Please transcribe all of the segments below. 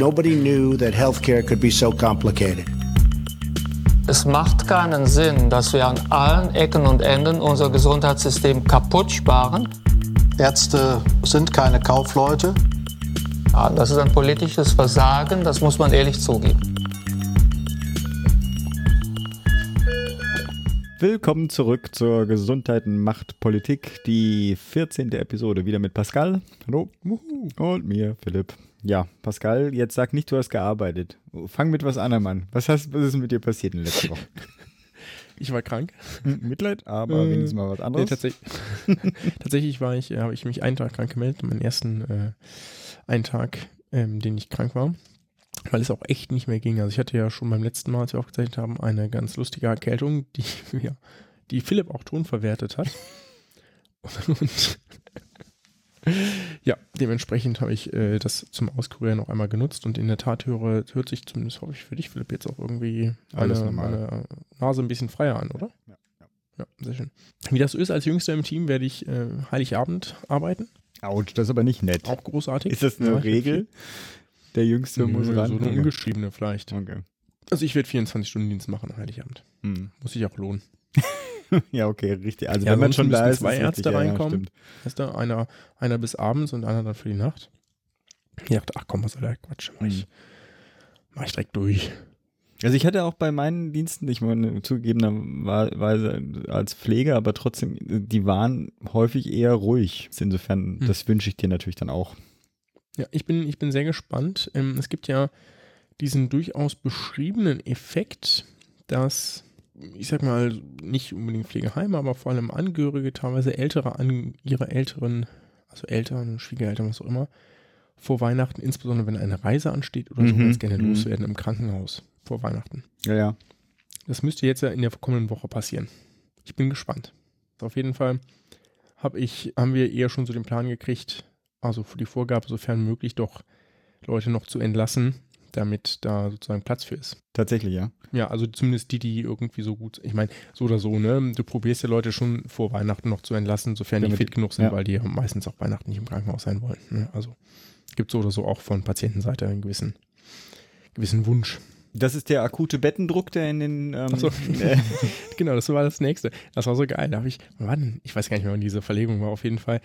Nobody knew that healthcare could be so complicated. Es macht keinen Sinn, dass wir an allen Ecken und Enden unser Gesundheitssystem kaputt sparen. Ärzte sind keine Kaufleute. Ja, das ist ein politisches Versagen, das muss man ehrlich zugeben. Willkommen zurück zur Gesundheit macht Politik, die 14. Episode, wieder mit Pascal. Hallo. Und mir, Philipp. Ja, Pascal, jetzt sag nicht, du hast gearbeitet. Fang mit was anderem an. Was, hast, was ist mit dir passiert in letzter Woche? Ich war krank. Mitleid, aber äh, wenigstens mal was anderes. Nee, tatsächlich, tatsächlich war ich, äh, habe ich mich einen Tag krank gemeldet, meinen ersten äh, einen Tag, ähm, den ich krank war weil es auch echt nicht mehr ging. Also ich hatte ja schon beim letzten Mal, als wir aufgezeichnet haben, eine ganz lustige Erkältung, die, ja, die Philipp auch Ton verwertet hat. Und ja, dementsprechend habe ich äh, das zum Auskurieren noch einmal genutzt und in der Tat höre, hört sich zumindest, hoffe ich für dich, Philipp, jetzt auch irgendwie meine, meine Nase ein bisschen freier an, oder? Ja, ja. ja, sehr schön. Wie das so ist, als Jüngster im Team werde ich äh, Heiligabend arbeiten. Autsch, das ist aber nicht nett. Auch großartig. Ist das eine ja, Regel? Der Jüngste muss ran. So eine ungeschriebene vielleicht. Okay. Also ich werde 24-Stunden-Dienst machen, Heiligabend. Hm. Muss sich auch lohnen. ja, okay, richtig. Also ja, wenn man schon da ist, zwei Ärzte richtig, reinkommen. Ja, du, einer, einer bis abends und einer dann für die Nacht. Ich dachte, ach komm, was soll der Quatsch? Mach ich, mach ich direkt durch. Also ich hatte auch bei meinen Diensten, ich meine zugegebenerweise als Pfleger, aber trotzdem, die waren häufig eher ruhig. Insofern, hm. das wünsche ich dir natürlich dann auch. Ja, ich bin, ich bin sehr gespannt. Ähm, es gibt ja diesen durchaus beschriebenen Effekt, dass, ich sag mal, nicht unbedingt Pflegeheime, aber vor allem Angehörige, teilweise ältere an ihre älteren, also Eltern, Schwiegereltern, was auch immer, vor Weihnachten, insbesondere wenn eine Reise ansteht oder so, Mhm, ganz gerne mhm. loswerden im Krankenhaus vor Weihnachten. Ja, ja. Das müsste jetzt ja in der kommenden Woche passieren. Ich bin gespannt. Auf jeden Fall hab ich, haben wir eher schon so den Plan gekriegt, also für die Vorgabe, sofern möglich, doch Leute noch zu entlassen, damit da sozusagen Platz für ist. Tatsächlich, ja. Ja, also zumindest die, die irgendwie so gut, ich meine, so oder so, ne? Du probierst ja Leute schon vor Weihnachten noch zu entlassen, sofern die Damit- fit genug sind, ja. weil die ja meistens auch Weihnachten nicht im Krankenhaus sein wollen. Ne? Also gibt so oder so auch von Patientenseite einen gewissen, gewissen Wunsch. Das ist der akute Bettendruck, der in den. Ähm, so. äh, genau, das war das nächste. Das war so geil. Da habe ich, wann? Ich weiß gar nicht mehr, wann diese Verlegung war. Auf jeden Fall.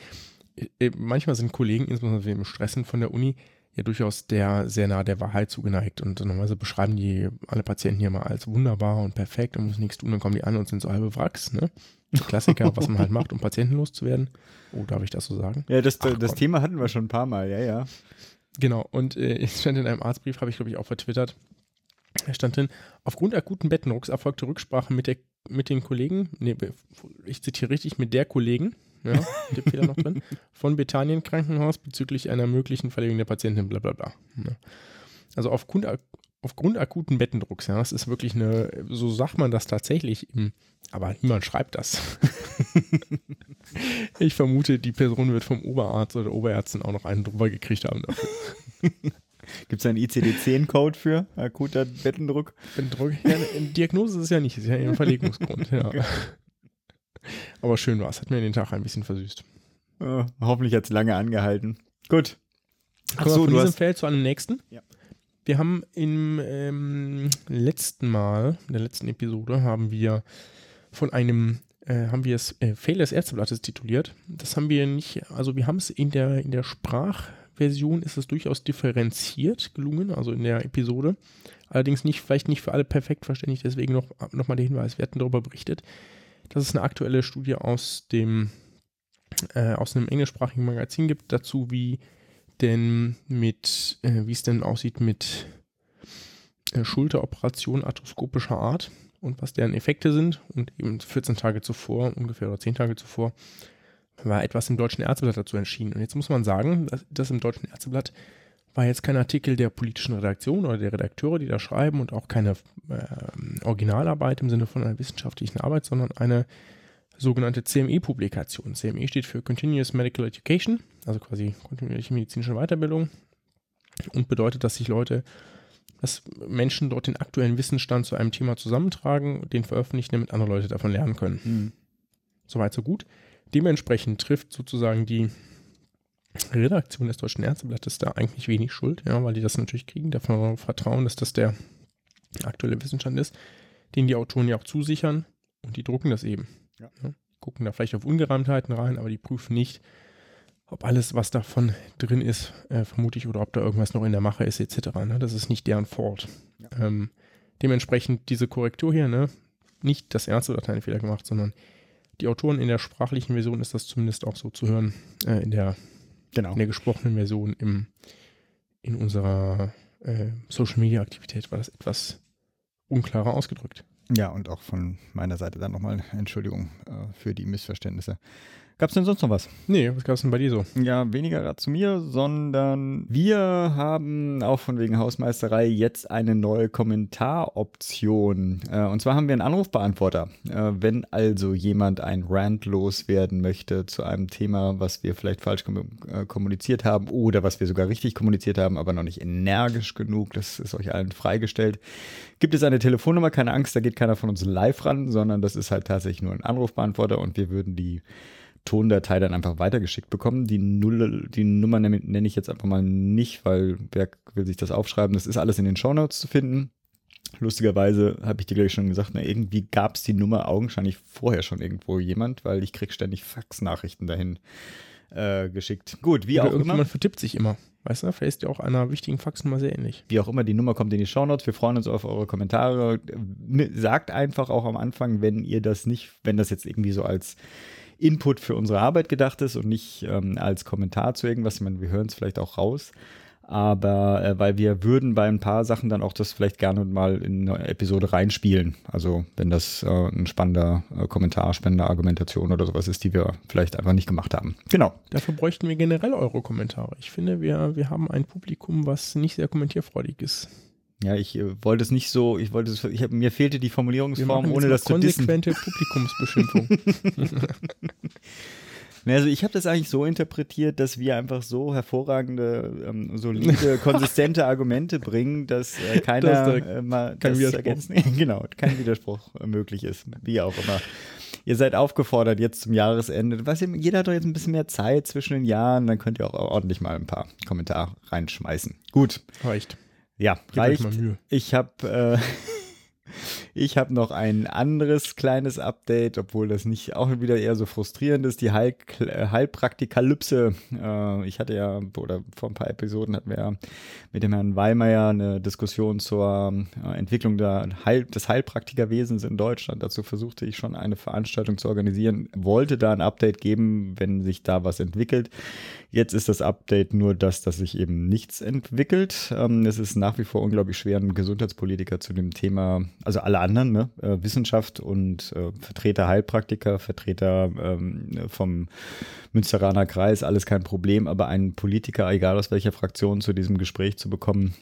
äh, Manchmal sind Kollegen, insbesondere im Stressen von der Uni, ja durchaus der sehr nah der Wahrheit zugeneigt. Und normalerweise beschreiben die alle Patienten hier mal als wunderbar und perfekt und müssen nichts tun. Dann kommen die an und sind so halbe Wracks. Ne? Klassiker, was man halt macht, um Patienten loszuwerden. Oh, darf ich das so sagen? ja, das, Ach das Gott. Thema hatten wir schon ein paar Mal, ja, ja. Genau, und äh, es stand in einem Arztbrief, habe ich glaube ich auch vertwittert, da stand drin, aufgrund akuten Bettendrucks erfolgte Rücksprache mit, der, mit den Kollegen, nee, ich zitiere richtig, mit der Kollegen, ja, der Fehler noch drin, von Bethanien Krankenhaus bezüglich einer möglichen Verlegung der Patientin, bla bla bla. Ja. Also aufgrund, aufgrund akuten Bettendrucks, ja, das ist wirklich eine, so sagt man das tatsächlich, im, aber niemand schreibt das. ich vermute, die Person wird vom Oberarzt oder Oberärztin auch noch einen drüber gekriegt haben dafür. Gibt es einen ICD-10-Code für akuter Bettendruck? Bettendruck. Ja, Diagnose ist es ja nicht, ist ja eher ein Verlegungsgrund. Ja. Aber schön war es, hat mir den Tag ein bisschen versüßt. Äh, hoffentlich hat es lange angehalten. Gut. Kommen wir von diesem Feld zu einem nächsten. Ja. Wir haben im ähm, letzten Mal, in der letzten Episode, haben wir von einem, äh, haben wir es äh, Fail des Ärzteblattes tituliert. Das haben wir nicht, also wir haben es in der, in der Sprachversion ist es durchaus differenziert gelungen, also in der Episode. Allerdings nicht, vielleicht nicht für alle perfekt verständlich, deswegen noch, noch mal der Hinweis, wir hatten darüber berichtet, dass es eine aktuelle Studie aus dem, äh, aus einem englischsprachigen Magazin gibt, dazu wie denn mit, äh, wie es denn aussieht mit äh, Schulteroperationen arthroskopischer Art und was deren Effekte sind. Und eben 14 Tage zuvor, ungefähr oder 10 Tage zuvor, war etwas im Deutschen Ärzteblatt dazu entschieden. Und jetzt muss man sagen, dass das im Deutschen Ärzteblatt war jetzt kein Artikel der politischen Redaktion oder der Redakteure, die da schreiben und auch keine äh, Originalarbeit im Sinne von einer wissenschaftlichen Arbeit, sondern eine sogenannte CME-Publikation. CME steht für Continuous Medical Education, also quasi kontinuierliche medizinische Weiterbildung und bedeutet, dass sich Leute, dass Menschen dort den aktuellen Wissensstand zu einem Thema zusammentragen, den veröffentlichen, damit andere Leute davon lernen können. Hm. Soweit, so gut. Dementsprechend trifft sozusagen die Redaktion des Deutschen Ärzteblattes da eigentlich wenig schuld, ja, weil die das natürlich kriegen, man vertrauen, dass das der aktuelle Wissensstand ist, den die Autoren ja auch zusichern und die drucken das eben. Ja. Ja, gucken da vielleicht auf Ungereimtheiten rein, aber die prüfen nicht, ob alles, was davon drin ist, äh, vermutlich, oder ob da irgendwas noch in der Mache ist, etc. Ne? Das ist nicht deren Fault. Ja. Ähm, dementsprechend diese Korrektur hier, ne? nicht das Ärzte hat einen Fehler gemacht, sondern die Autoren in der sprachlichen Version ist das zumindest auch so zu hören, äh, in, der, Genau. in der gesprochenen Version im, in unserer äh, Social Media Aktivität war das etwas unklarer ausgedrückt. Ja, und auch von meiner Seite dann nochmal Entschuldigung äh, für die Missverständnisse. Gab es denn sonst noch was? Nee, was gab es denn bei dir so? Ja, weniger gerade zu mir, sondern wir haben auch von wegen Hausmeisterei jetzt eine neue Kommentaroption. Äh, und zwar haben wir einen Anrufbeantworter. Äh, wenn also jemand ein Rant loswerden möchte zu einem Thema, was wir vielleicht falsch kom äh, kommuniziert haben oder was wir sogar richtig kommuniziert haben, aber noch nicht energisch genug, das ist euch allen freigestellt, gibt es eine Telefonnummer. Keine Angst, da geht keiner von uns live ran, sondern das ist halt tatsächlich nur ein Anrufbeantworter und wir würden die Tondatei dann einfach weitergeschickt bekommen. Die, Null, die Nummer nenne nenne ich jetzt einfach mal nicht, weil wer will sich das aufschreiben? Das ist alles in den Shownotes zu finden. Lustigerweise habe ich dir gleich schon gesagt, na, irgendwie gab es die Nummer augenscheinlich vorher schon irgendwo jemand, weil ich krieg ständig Faxnachrichten dahin äh, geschickt. Gut, wie Oder auch immer. irgendjemand vertippt sich immer. Weißt du, vielleicht ist ja auch einer wichtigen Faxnummer sehr ähnlich. Wie auch immer, die Nummer kommt in die Shownotes. Wir freuen uns auf eure Kommentare. Sagt einfach auch am Anfang, wenn ihr das nicht, wenn das jetzt irgendwie so als Input für unsere Arbeit gedacht ist und nicht ähm, als Kommentar zu irgendwas. Ich meine, wir hören es vielleicht auch raus. Aber äh, weil wir würden bei ein paar Sachen dann auch das vielleicht gerne mal in eine Episode reinspielen. Also wenn das äh, ein spannender äh, Kommentar, spannende Argumentation oder sowas ist, die wir vielleicht einfach nicht gemacht haben. Genau. Dafür bräuchten wir generell eure Kommentare. Ich finde, wir, wir haben ein Publikum, was nicht sehr kommentierfreudig ist. Ja, ich äh, wollte es nicht so, ich wollte es, ich hab, mir fehlte die Formulierungsform, ohne das zu dissen. konsequente Publikumsbeschimpfung. Also ich habe das eigentlich so interpretiert, dass wir einfach so hervorragende, ähm, solide, konsistente Argumente bringen, dass äh, keiner Dass da äh, mal kein das ergänzen, genau, kein Widerspruch möglich ist, wie auch immer. Ihr seid aufgefordert jetzt zum Jahresende. Was, jeder hat doch jetzt ein bisschen mehr Zeit zwischen den Jahren, dann könnt ihr auch ordentlich mal ein paar Kommentare reinschmeißen. Gut, Reicht. Ja, Gebt reicht. Ich habe äh, ich habe noch ein anderes kleines Update, obwohl das nicht auch wieder eher so frustrierend ist. Die Heil äh, Heilpraktikalypse. Äh, ich hatte ja, oder vor ein paar Episoden hatten wir ja mit dem Herrn Weilmeier eine Diskussion zur äh, Entwicklung der Heil des Heilpraktikerwesens in Deutschland. Dazu versuchte ich schon eine Veranstaltung zu organisieren, wollte da ein Update geben, wenn sich da was entwickelt. Jetzt ist das Update nur das, dass sich eben nichts entwickelt. Ähm, es ist nach wie vor unglaublich schwer, einen Gesundheitspolitiker zu dem Thema, also alle anderen, ne, äh, Wissenschaft und äh, Vertreter Heilpraktiker, Vertreter ähm, vom Münsteraner Kreis, alles kein Problem, aber einen Politiker, egal aus welcher Fraktion, zu diesem Gespräch zu bekommen,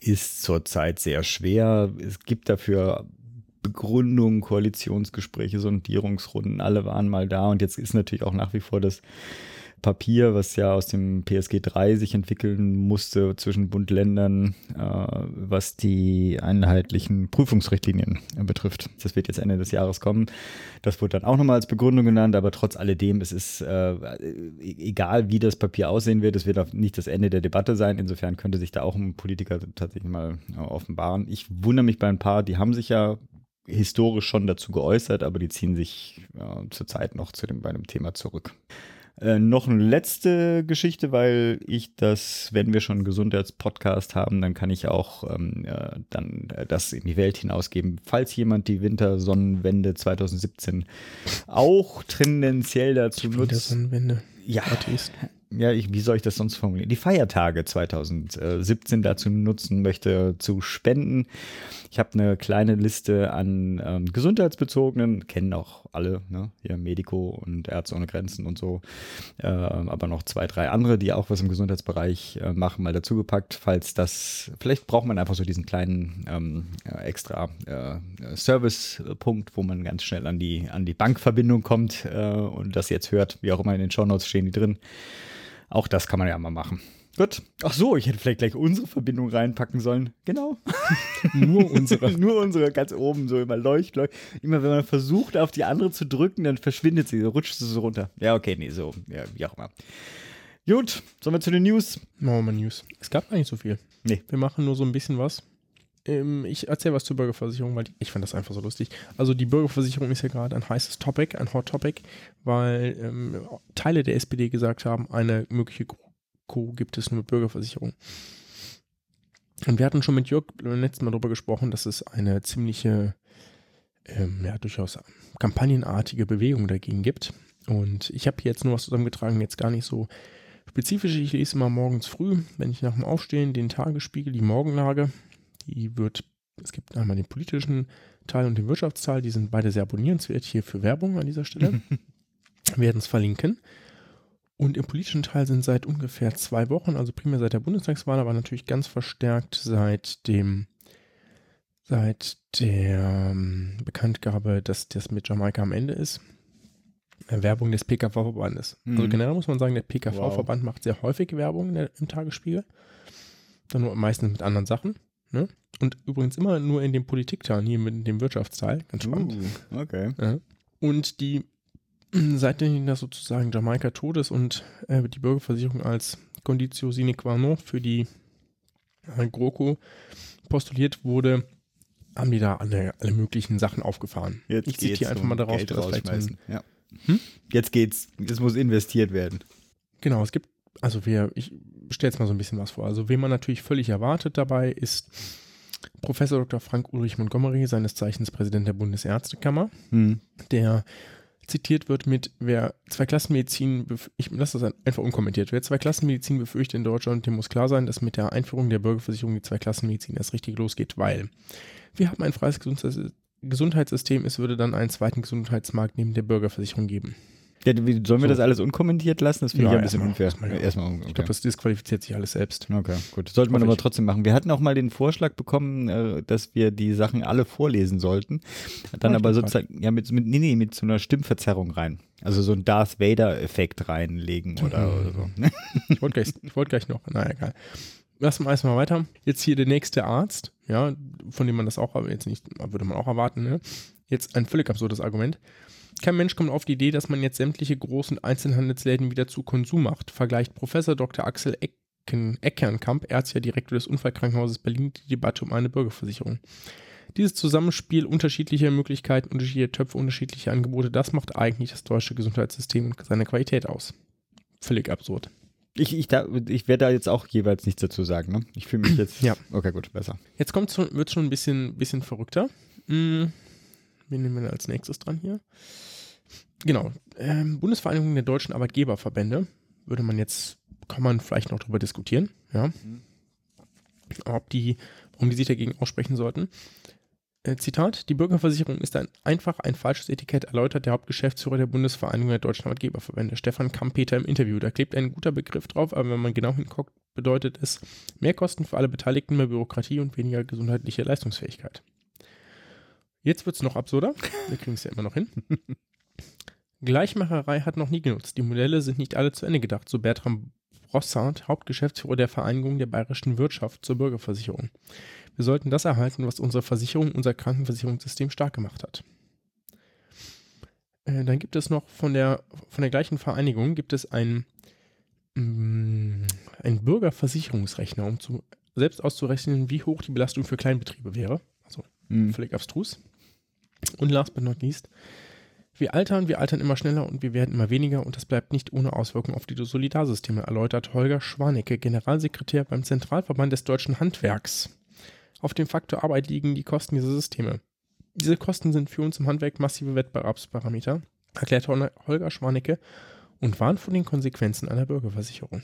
ist zurzeit sehr schwer. Es gibt dafür Begründungen, Koalitionsgespräche, Sondierungsrunden, alle waren mal da. Und jetzt ist natürlich auch nach wie vor das Papier, was ja aus dem PSG 3 sich entwickeln musste zwischen Bund, Ländern, äh, was die einheitlichen Prüfungsrichtlinien betrifft. Das wird jetzt Ende des Jahres kommen. Das wurde dann auch nochmal als Begründung genannt, aber trotz alledem, es ist äh, egal, wie das Papier aussehen wird, es wird auch nicht das Ende der Debatte sein. Insofern könnte sich da auch ein Politiker tatsächlich mal äh, offenbaren. Ich wundere mich bei ein paar, die haben sich ja historisch schon dazu geäußert, aber die ziehen sich äh, zurzeit noch zu dem, bei dem Thema zurück. Äh, noch eine letzte Geschichte, weil ich das, wenn wir schon einen Gesundheitspodcast haben, dann kann ich auch ähm, äh, dann äh, das in die Welt hinausgeben. Falls jemand die Wintersonnenwende 2017 auch tendenziell dazu nutzt, Sonnenwende. ja, Atheist. ja, ich, wie soll ich das sonst formulieren? Die Feiertage 2017 dazu nutzen möchte, zu spenden. Ich habe eine kleine Liste an ähm, gesundheitsbezogenen, kennen auch alle, ne? hier Medico und Ärzte ohne Grenzen und so, äh, aber noch zwei, drei andere, die auch was im Gesundheitsbereich äh, machen, mal dazugepackt, falls das, vielleicht braucht man einfach so diesen kleinen ähm, äh, extra äh, Servicepunkt, wo man ganz schnell an die, an die Bankverbindung kommt äh, und das jetzt hört, wie auch immer in den Shownotes stehen die drin. Auch das kann man ja mal machen. Gut. Ach so, ich hätte vielleicht gleich unsere Verbindung reinpacken sollen. Genau. Nur unsere. Nur unsere ganz oben, so immer leucht, leucht. Immer wenn man versucht, auf die andere zu drücken, dann verschwindet sie, rutscht sie so runter. Ja, okay, nee, so, ja, wie auch immer. Gut, sollen wir zu den News? Machen wir mal News. Es gab gar nicht so viel. Nee. Wir machen nur so ein bisschen was. Ähm, ich erzähle was zur Bürgerversicherung, weil ich fand das einfach so lustig. Also die Bürgerversicherung ist ja gerade ein heißes Topic, ein Hot Topic, weil ähm, Teile der SPD gesagt haben, eine mögliche Co gibt es nur mit Bürgerversicherung. Und wir hatten schon mit Jörg beim letzten Mal darüber gesprochen, dass es eine ziemliche, ähm, ja, durchaus kampagnenartige Bewegung dagegen gibt. Und ich habe hier jetzt nur was zusammengetragen, jetzt gar nicht so spezifisch. Ich lese immer morgens früh, wenn ich nach dem Aufstehen den Tagesspiegel, die Morgenlage, die wird, es gibt einmal den politischen Teil und den Wirtschaftsteil, die sind beide sehr abonnierenswert hier für Werbung an dieser Stelle. Wir werden es verlinken. Und im politischen Teil sind seit ungefähr zwei Wochen, also primär seit der Bundestagswahl, aber natürlich ganz verstärkt seit dem, seit der ähm, Bekanntgabe, dass das mit Jamaika am Ende ist, äh, Werbung des PKV-Verbandes. Also Mhm. generell muss man sagen, der PKV-Verband macht sehr häufig Werbung im Tagesspiegel. Dann nur meistens mit anderen Sachen. Ne? Und übrigens immer nur in dem Politikteil, nie mit dem Wirtschaftsteil. Ganz spannend. Uh, okay. Ja. Und die, seitdem das sozusagen Jamaika tot ist und äh, die Bürgerversicherung als Conditio sine qua non für die äh, GroKo postuliert wurde, haben die da alle, alle möglichen Sachen aufgefahren. Jetzt ich zitiere einfach mal daraus, Geld dass vielleicht so ein, rausschmeißen. Ja. Hm? Jetzt geht's. Es muss investiert werden. Genau, es gibt, also wir, ich stelle jetzt mal so ein bisschen was vor. Also, wen man natürlich völlig erwartet dabei, ist Professor Dr. Frank Ulrich Montgomery, seines Zeichens Präsident der Bundesärztekammer, Hm. der zitiert wird mit, wer zwei Klassenmedizin, ich lasse das einfach unkommentiert, wer zwei Klassenmedizin befürchtet in Deutschland, dem muss klar sein, dass mit der Einführung der Bürgerversicherung die zwei Klassenmedizin erst richtig losgeht, weil wir haben ein freies Gesundheits- Gesundheitssystem, es würde dann einen zweiten Gesundheitsmarkt neben der Bürgerversicherung geben. Ja, sollen wir So. das alles unkommentiert lassen? Das finde Ja, ich ein bisschen unfair. erstmal ja. Erstmal, okay. Ich glaube, das disqualifiziert sich alles selbst. Okay, gut. Sollte man Hoffe aber ich. trotzdem machen. Wir hatten auch mal den Vorschlag bekommen, äh, dass wir die Sachen alle vorlesen sollten. Dann Ah, aber sozusagen, ja, mit, mit, nee, nee, mit so einer Stimmverzerrung rein. Also so ein Darth Vader-Effekt reinlegen oder, Mhm. oder so. Ich wollte gleich, ich wollte gleich noch, naja, egal. Lassen wir erstmal weiter. Jetzt hier der nächste Arzt, ja, von dem man das auch jetzt nicht, würde man auch erwarten, ne? Jetzt ein völlig absurdes Argument. Kein Mensch kommt auf die Idee, dass man jetzt sämtliche großen Einzelhandelsläden wieder zu Konsum macht, vergleicht Professor Dr. Axel Ecken, Eckernkamp, ärztlicher Direktor des Unfallkrankenhauses Berlin, die Debatte um eine Bürgerversicherung. Dieses Zusammenspiel unterschiedlicher Möglichkeiten, unterschiedlicher Töpfe, unterschiedlicher Angebote, das macht eigentlich das deutsche Gesundheitssystem und seine Qualität aus. Völlig absurd. Ich, ich, da, ich werde da jetzt auch jeweils nichts dazu sagen. Ne? Ich fühle mich jetzt. Ja. Okay, gut, besser. Jetzt kommt wird schon ein bisschen, bisschen verrückter. Hm, wen nehmen wir als nächstes dran hier? Genau. Ähm, Bundesvereinigung der deutschen Arbeitgeberverbände würde man jetzt, kann man vielleicht noch drüber diskutieren, ja. Ob die, warum die sich dagegen aussprechen sollten. Äh, Zitat: Die Bürgerversicherung ist ein, einfach ein falsches Etikett, erläutert der Hauptgeschäftsführer der Bundesvereinigung der deutschen Arbeitgeberverbände, Stefan Kampeter, im Interview. Da klebt ein guter Begriff drauf, aber wenn man genau hinguckt, bedeutet es mehr Kosten für alle Beteiligten, mehr Bürokratie und weniger gesundheitliche Leistungsfähigkeit. Jetzt wird es noch absurder. Wir kriegen es ja immer noch hin. Gleichmacherei hat noch nie genutzt. Die Modelle sind nicht alle zu Ende gedacht, so Bertram Brossard, Hauptgeschäftsführer der Vereinigung der bayerischen Wirtschaft zur Bürgerversicherung. Wir sollten das erhalten, was unsere Versicherung, unser Krankenversicherungssystem stark gemacht hat. Äh, dann gibt es noch von der, von der gleichen Vereinigung gibt es ein, mm, ein Bürgerversicherungsrechner, um zu, selbst auszurechnen, wie hoch die Belastung für Kleinbetriebe wäre. Also Hm. völlig abstrus. Und last but not least, wir altern, wir altern immer schneller und wir werden immer weniger und das bleibt nicht ohne Auswirkungen auf die Solidarsysteme, erläutert Holger Schwanecke, Generalsekretär beim Zentralverband des deutschen Handwerks. Auf dem Faktor Arbeit liegen die Kosten dieser Systeme. Diese Kosten sind für uns im Handwerk massive Wettbewerbsparameter, erklärt Hol- Holger Schwanecke und warnt vor den Konsequenzen einer Bürgerversicherung.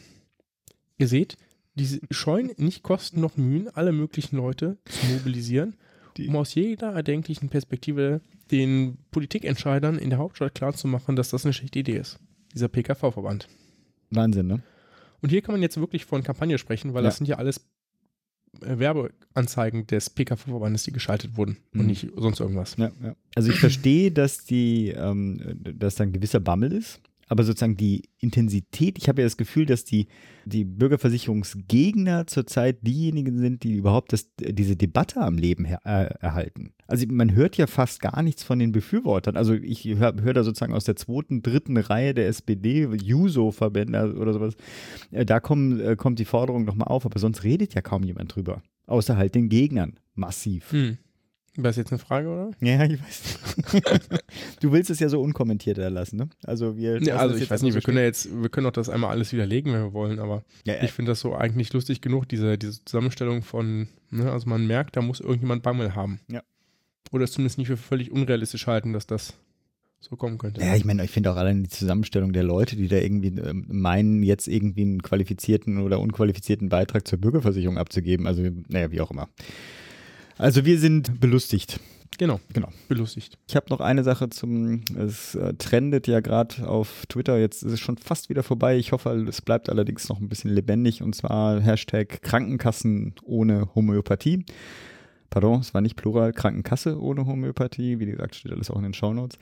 Ihr seht, diese scheuen nicht Kosten noch Mühen, alle möglichen Leute zu mobilisieren, Die- um aus jeder erdenklichen Perspektive den Politikentscheidern in der Hauptstadt klarzumachen, dass das eine schlechte Idee ist. Dieser PKV-Verband. Wahnsinn, ne? Und hier kann man jetzt wirklich von Kampagne sprechen, weil Ja. das sind ja alles äh, Werbeanzeigen des PKV-Verbandes, die geschaltet wurden Mhm. und nicht sonst irgendwas. Ja, ja. Also ich verstehe, dass die, ähm, dass da ein gewisser Bammel ist, aber sozusagen die Intensität, ich habe ja das Gefühl, dass die, die Bürgerversicherungsgegner zurzeit diejenigen sind, die überhaupt das, diese Debatte am Leben her, äh, erhalten. Also man hört ja fast gar nichts von den Befürwortern. Also ich höre hör da sozusagen aus der zweiten, dritten Reihe der SPD, Juso-Verbände oder sowas, äh, da kommen, äh, kommt die Forderung nochmal auf, aber sonst redet ja kaum jemand drüber. Außer halt den Gegnern. Massiv. Hm. War das jetzt eine Frage, oder? Ja, ich weiß. du willst es ja so unkommentiert erlassen, ne? Also wir. Ja, also ich weiß nicht, wir können ja jetzt, wir können auch das einmal alles widerlegen, wenn wir wollen, aber Ja, ja. ich finde das so eigentlich lustig genug, diese, diese Zusammenstellung von, ne, also man merkt, da muss irgendjemand Bammel haben. Ja. Oder es zumindest nicht für völlig unrealistisch halten, dass das so kommen könnte. Ja, ich meine, ich finde auch allein die Zusammenstellung der Leute, die da irgendwie ähm, meinen, jetzt irgendwie einen qualifizierten oder unqualifizierten Beitrag zur Bürgerversicherung abzugeben. Also, naja, wie auch immer. Also wir sind belustigt. Genau, Genau. belustigt. Ich habe noch eine Sache zum, es äh, trendet ja gerade auf Twitter, jetzt ist es schon fast wieder vorbei. Ich hoffe, es bleibt allerdings noch ein bisschen lebendig und zwar Hashtag Krankenkassen ohne Homöopathie. Pardon, es war nicht Plural, Krankenkasse ohne Homöopathie. Wie gesagt, steht alles auch in den Shownotes.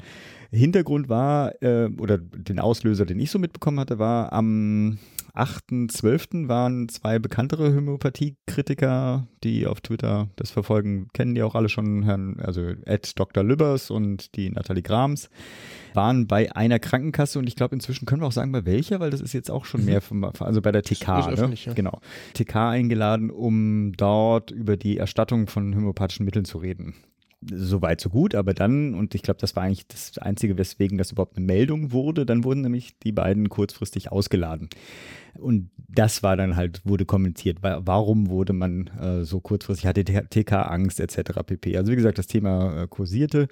Hintergrund war, äh, oder den Auslöser, den ich so mitbekommen hatte, war am 8.12. waren zwei bekanntere Homöopathie-Kritiker, die auf Twitter das verfolgen, kennen die auch alle schon, Herrn, also Ed Dr. Lübbers und die Nathalie Grams, waren bei einer Krankenkasse und ich glaube inzwischen können wir auch sagen, bei welcher, weil das ist jetzt auch schon mehr, vom, also bei der TK, ne? ja. genau, TK eingeladen, um dort über die Erstattung von homöopathischen Mitteln zu reden. Soweit, so gut, aber dann, und ich glaube, das war eigentlich das Einzige, weswegen das überhaupt eine Meldung wurde, dann wurden nämlich die beiden kurzfristig ausgeladen. Und das war dann halt, wurde kommentiert, wa- warum wurde man äh, so kurzfristig, hatte TK Angst etc. pp. Also wie gesagt, das Thema äh, kursierte.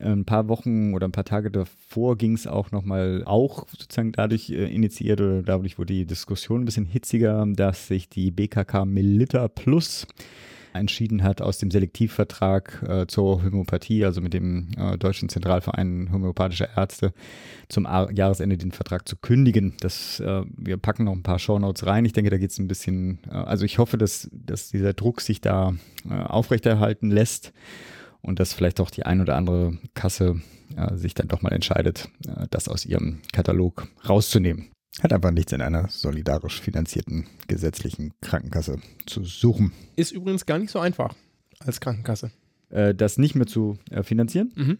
Ein paar Wochen oder ein paar Tage davor ging es auch nochmal, auch sozusagen dadurch äh, initiiert oder dadurch wurde die Diskussion ein bisschen hitziger, dass sich die BKK Melita Plus entschieden hat, aus dem Selektivvertrag äh, zur Homöopathie, also mit dem äh, Deutschen Zentralverein homöopathischer Ärzte, zum A Jahresende den Vertrag zu kündigen. Das, äh, wir packen noch ein paar Shownotes rein. Ich denke, da geht es ein bisschen, äh, also ich hoffe, dass, dass dieser Druck sich da äh, aufrechterhalten lässt und dass vielleicht auch die ein oder andere Kasse äh, sich dann doch mal entscheidet, das aus ihrem Katalog rauszunehmen. Hat einfach nichts in einer solidarisch finanzierten gesetzlichen Krankenkasse zu suchen. Ist übrigens gar nicht so einfach als Krankenkasse. Äh, das nicht mehr zu äh, finanzieren? Mhm.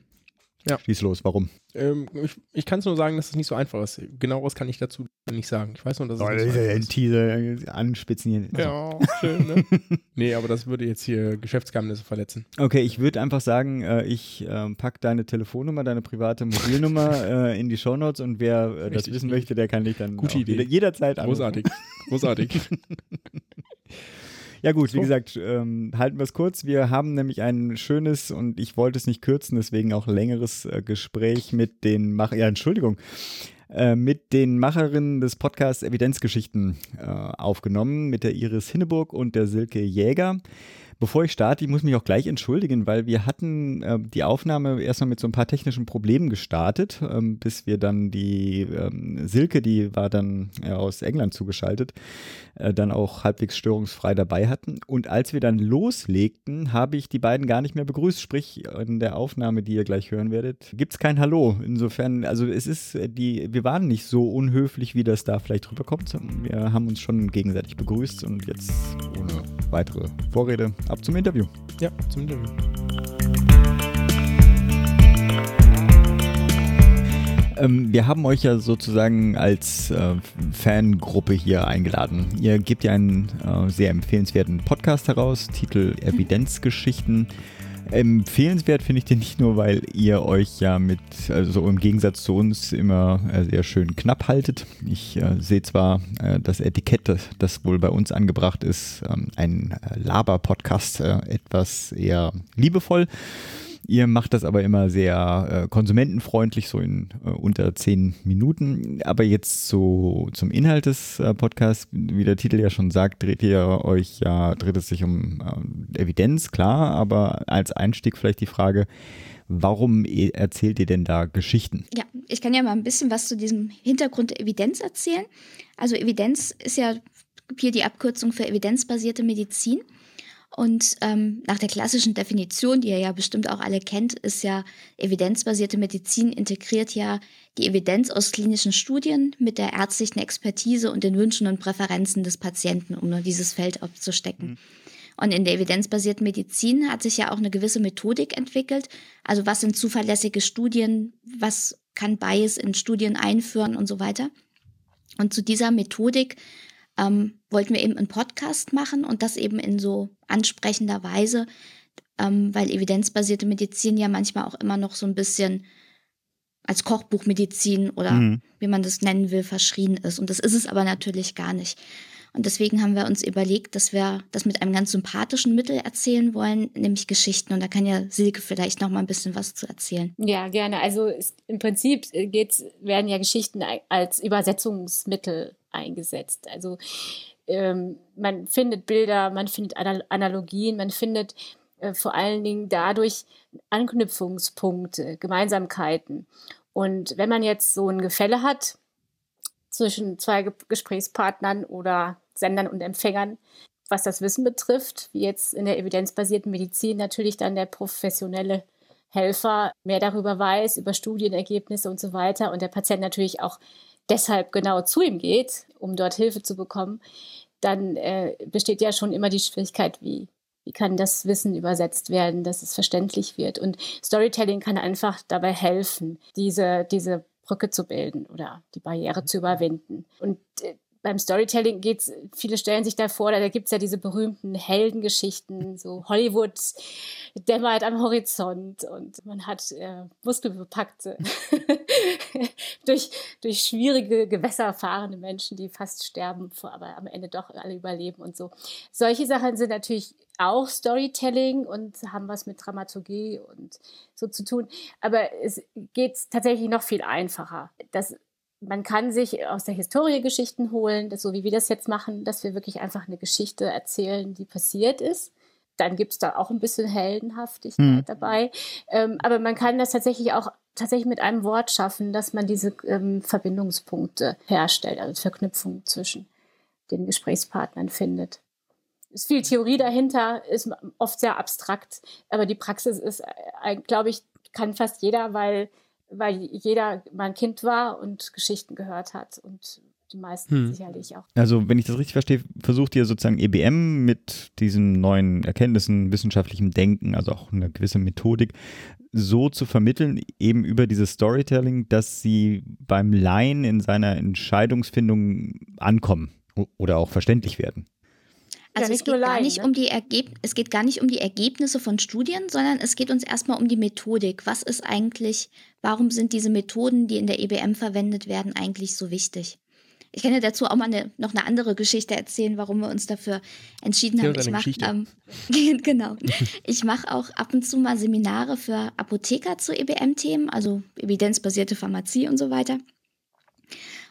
Ja. Schieß los, warum? Ähm, ich ich kann es nur sagen, dass es nicht so einfach ist. Genaueres kann ich dazu nicht sagen. Ich weiß nur, dass es Oh, nicht so einfach. Teaser, äh, anspitzen hier. Ja, schön, ne? nee, aber das würde jetzt hier Geschäftsgeheimnisse verletzen. Okay, ich würde einfach sagen, äh, ich ähm, pack deine Telefonnummer, deine private Mobilnummer äh, in die Shownotes und wer äh, das Richtig wissen möchte, der kann dich dann Gute Idee. jeder- jederzeit anrufen. Großartig. Großartig. Ja gut, wie So. gesagt, ähm, halten wir es kurz. Wir haben nämlich ein schönes und ich wollte es nicht kürzen, deswegen auch längeres äh, Gespräch mit den Mach ja Entschuldigung, äh, mit den Macherinnen des Podcasts Evidenzgeschichten äh, aufgenommen, mit der Iris Hinneburg und der Silke Jäger. Bevor ich starte, ich muss mich auch gleich entschuldigen, weil wir hatten äh, die Aufnahme erstmal mit so ein paar technischen Problemen gestartet, ähm, bis wir dann die ähm, Silke, die war dann äh, aus England zugeschaltet, äh, dann auch halbwegs störungsfrei dabei hatten. Und als wir dann loslegten, habe ich die beiden gar nicht mehr begrüßt. Sprich, in der Aufnahme, die ihr gleich hören werdet, gibt es kein Hallo. Insofern, also es ist äh, die, wir waren nicht so unhöflich, wie das da vielleicht rüberkommt. Wir haben uns schon gegenseitig begrüßt und jetzt ohne weitere Vorrede ab zum Interview. ja, zum Interview. Ähm, wir haben euch ja sozusagen als äh, Fangruppe hier eingeladen. Ihr gebt ja einen äh, sehr empfehlenswerten Podcast heraus, Titel Evidenzgeschichten. Empfehlenswert finde ich den nicht nur, weil ihr euch ja mit, also im Gegensatz zu uns, immer äh, sehr schön knapp haltet. Ich äh, sehe zwar äh, das Etikett, das, wohl bei uns angebracht ist, ähm, ein äh, Laber-Podcast, äh, etwas eher liebevoll. Ihr macht das aber immer sehr äh, konsumentenfreundlich, so in äh, unter zehn Minuten. Aber jetzt so zum Inhalt des äh, Podcasts, wie der Titel ja schon sagt, dreht ihr euch ja, dreht es sich um äh, Evidenz, klar, aber als Einstieg vielleicht die Frage, warum e- erzählt ihr denn da Geschichten? Ja, ich kann ja mal ein bisschen was zu diesem Hintergrund der Evidenz erzählen. Also Evidenz ist ja hier die Abkürzung für evidenzbasierte Medizin. Und ähm, nach der klassischen Definition, die ihr ja bestimmt auch alle kennt, ist ja evidenzbasierte Medizin integriert ja die Evidenz aus klinischen Studien mit der ärztlichen Expertise und den Wünschen und Präferenzen des Patienten, um nur dieses Feld abzustecken. Mhm. Und in der evidenzbasierten Medizin hat sich ja auch eine gewisse Methodik entwickelt. Also was sind zuverlässige Studien, was kann Bias in Studien einführen und so weiter. Und zu dieser Methodik ähm, wollten wir eben einen Podcast machen und das eben in so ansprechender Weise, ähm, weil evidenzbasierte Medizin ja manchmal auch immer noch so ein bisschen als Kochbuchmedizin oder mhm. wie man das nennen will, verschrien ist. Und das ist es aber natürlich gar nicht. Und deswegen haben wir uns überlegt, dass wir das mit einem ganz sympathischen Mittel erzählen wollen, nämlich Geschichten. Und da kann ja Silke vielleicht noch mal ein bisschen was zu erzählen. Ja, gerne. Also es, im Prinzip geht's, werden ja Geschichten als Übersetzungsmittel eingesetzt. Also ähm, man findet Bilder, man findet Analogien, man findet äh, vor allen Dingen dadurch Anknüpfungspunkte, Gemeinsamkeiten. Und wenn man jetzt so ein Gefälle hat zwischen zwei Ge Gesprächspartnern oder Sendern und Empfängern, was das Wissen betrifft, wie jetzt in der evidenzbasierten Medizin natürlich dann der professionelle Helfer mehr darüber weiß, über Studienergebnisse und so weiter und der Patient natürlich auch deshalb genau zu ihm geht, um dort Hilfe zu bekommen, dann äh, besteht ja schon immer die Schwierigkeit, wie, wie kann das Wissen übersetzt werden, dass es verständlich wird. Und Storytelling kann einfach dabei helfen, diese, diese Brücke zu bilden oder die Barriere zu überwinden. Und äh, beim Storytelling geht's, viele stellen sich da vor, da gibt's ja diese berühmten Heldengeschichten, so Hollywood dämmert am Horizont und man hat äh, muskelbepackte, durch, durch schwierige Gewässer fahrende Menschen, die fast sterben, aber am Ende doch alle überleben und so. Solche Sachen sind natürlich auch Storytelling und haben was mit Dramaturgie und so zu tun. Aber es geht tatsächlich noch viel einfacher. Das man kann sich aus der Historie Geschichten holen, so wie wir das jetzt machen, dass wir wirklich einfach eine Geschichte erzählen, die passiert ist. Dann gibt es da auch ein bisschen Heldenhaftigkeit mhm. dabei. Ähm, aber man kann das tatsächlich auch tatsächlich mit einem Wort schaffen, dass man diese ähm, Verbindungspunkte herstellt, also Verknüpfungen zwischen den Gesprächspartnern findet. Es ist viel Theorie dahinter, ist oft sehr abstrakt, aber die Praxis ist, äh, glaube ich, kann fast jeder, weil weil jeder mein Kind war und Geschichten gehört hat und die meisten hm. sicherlich auch. Also, wenn ich das richtig verstehe, versucht ihr sozusagen EBM mit diesen neuen Erkenntnissen, wissenschaftlichem Denken, also auch eine gewisse Methodik, so zu vermitteln, eben über dieses Storytelling, dass sie beim Laien in seiner Entscheidungsfindung ankommen oder auch verständlich werden. Also ja, es, geht gar nicht ne? um die es geht gar nicht um die Ergebnisse von Studien, sondern es geht uns erstmal um die Methodik. Was ist eigentlich, warum sind diese Methoden, die in der EBM verwendet werden, eigentlich so wichtig? Ich kann ja dazu auch mal eine, noch eine andere Geschichte erzählen, warum wir uns dafür entschieden haben. Ich mache ähm, genau. ich mache auch ab und zu mal Seminare für Apotheker zu EBM-Themen, also evidenzbasierte Pharmazie und so weiter.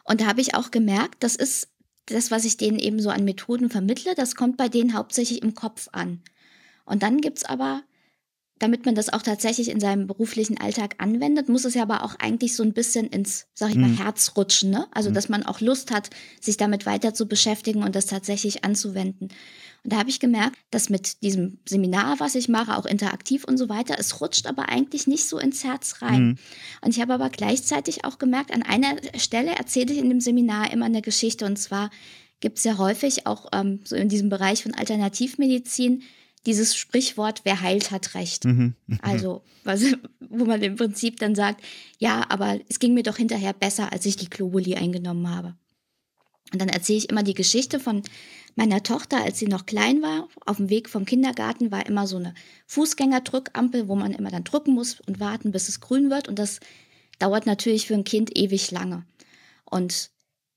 Und da habe ich auch gemerkt, das ist das, was ich denen eben so an Methoden vermittle, das kommt bei denen hauptsächlich im Kopf an. Und dann gibt's aber, damit man das auch tatsächlich in seinem beruflichen Alltag anwendet, muss es ja aber auch eigentlich so ein bisschen ins, sag ich mal, mhm. Herz rutschen, ne? Also, mhm. dass man auch Lust hat, sich damit weiter zu beschäftigen und das tatsächlich anzuwenden. Und da habe ich gemerkt, dass mit diesem Seminar, was ich mache, auch interaktiv und so weiter, es rutscht aber eigentlich nicht so ins Herz rein. Mhm. Und ich habe aber gleichzeitig auch gemerkt, an einer Stelle erzähle ich in dem Seminar immer eine Geschichte. Und zwar gibt es ja häufig auch ähm, so in diesem Bereich von Alternativmedizin dieses Sprichwort, wer heilt, hat Recht. Mhm. Also, was, wo man im Prinzip dann sagt, ja, aber es ging mir doch hinterher besser, als ich die Globuli eingenommen habe. Und dann erzähle ich immer die Geschichte von meiner Tochter, als sie noch klein war. Auf dem Weg vom Kindergarten war immer so eine Fußgängerdrückampel, wo man immer dann drücken muss und warten, bis es grün wird. Und das dauert natürlich für ein Kind ewig lange. Und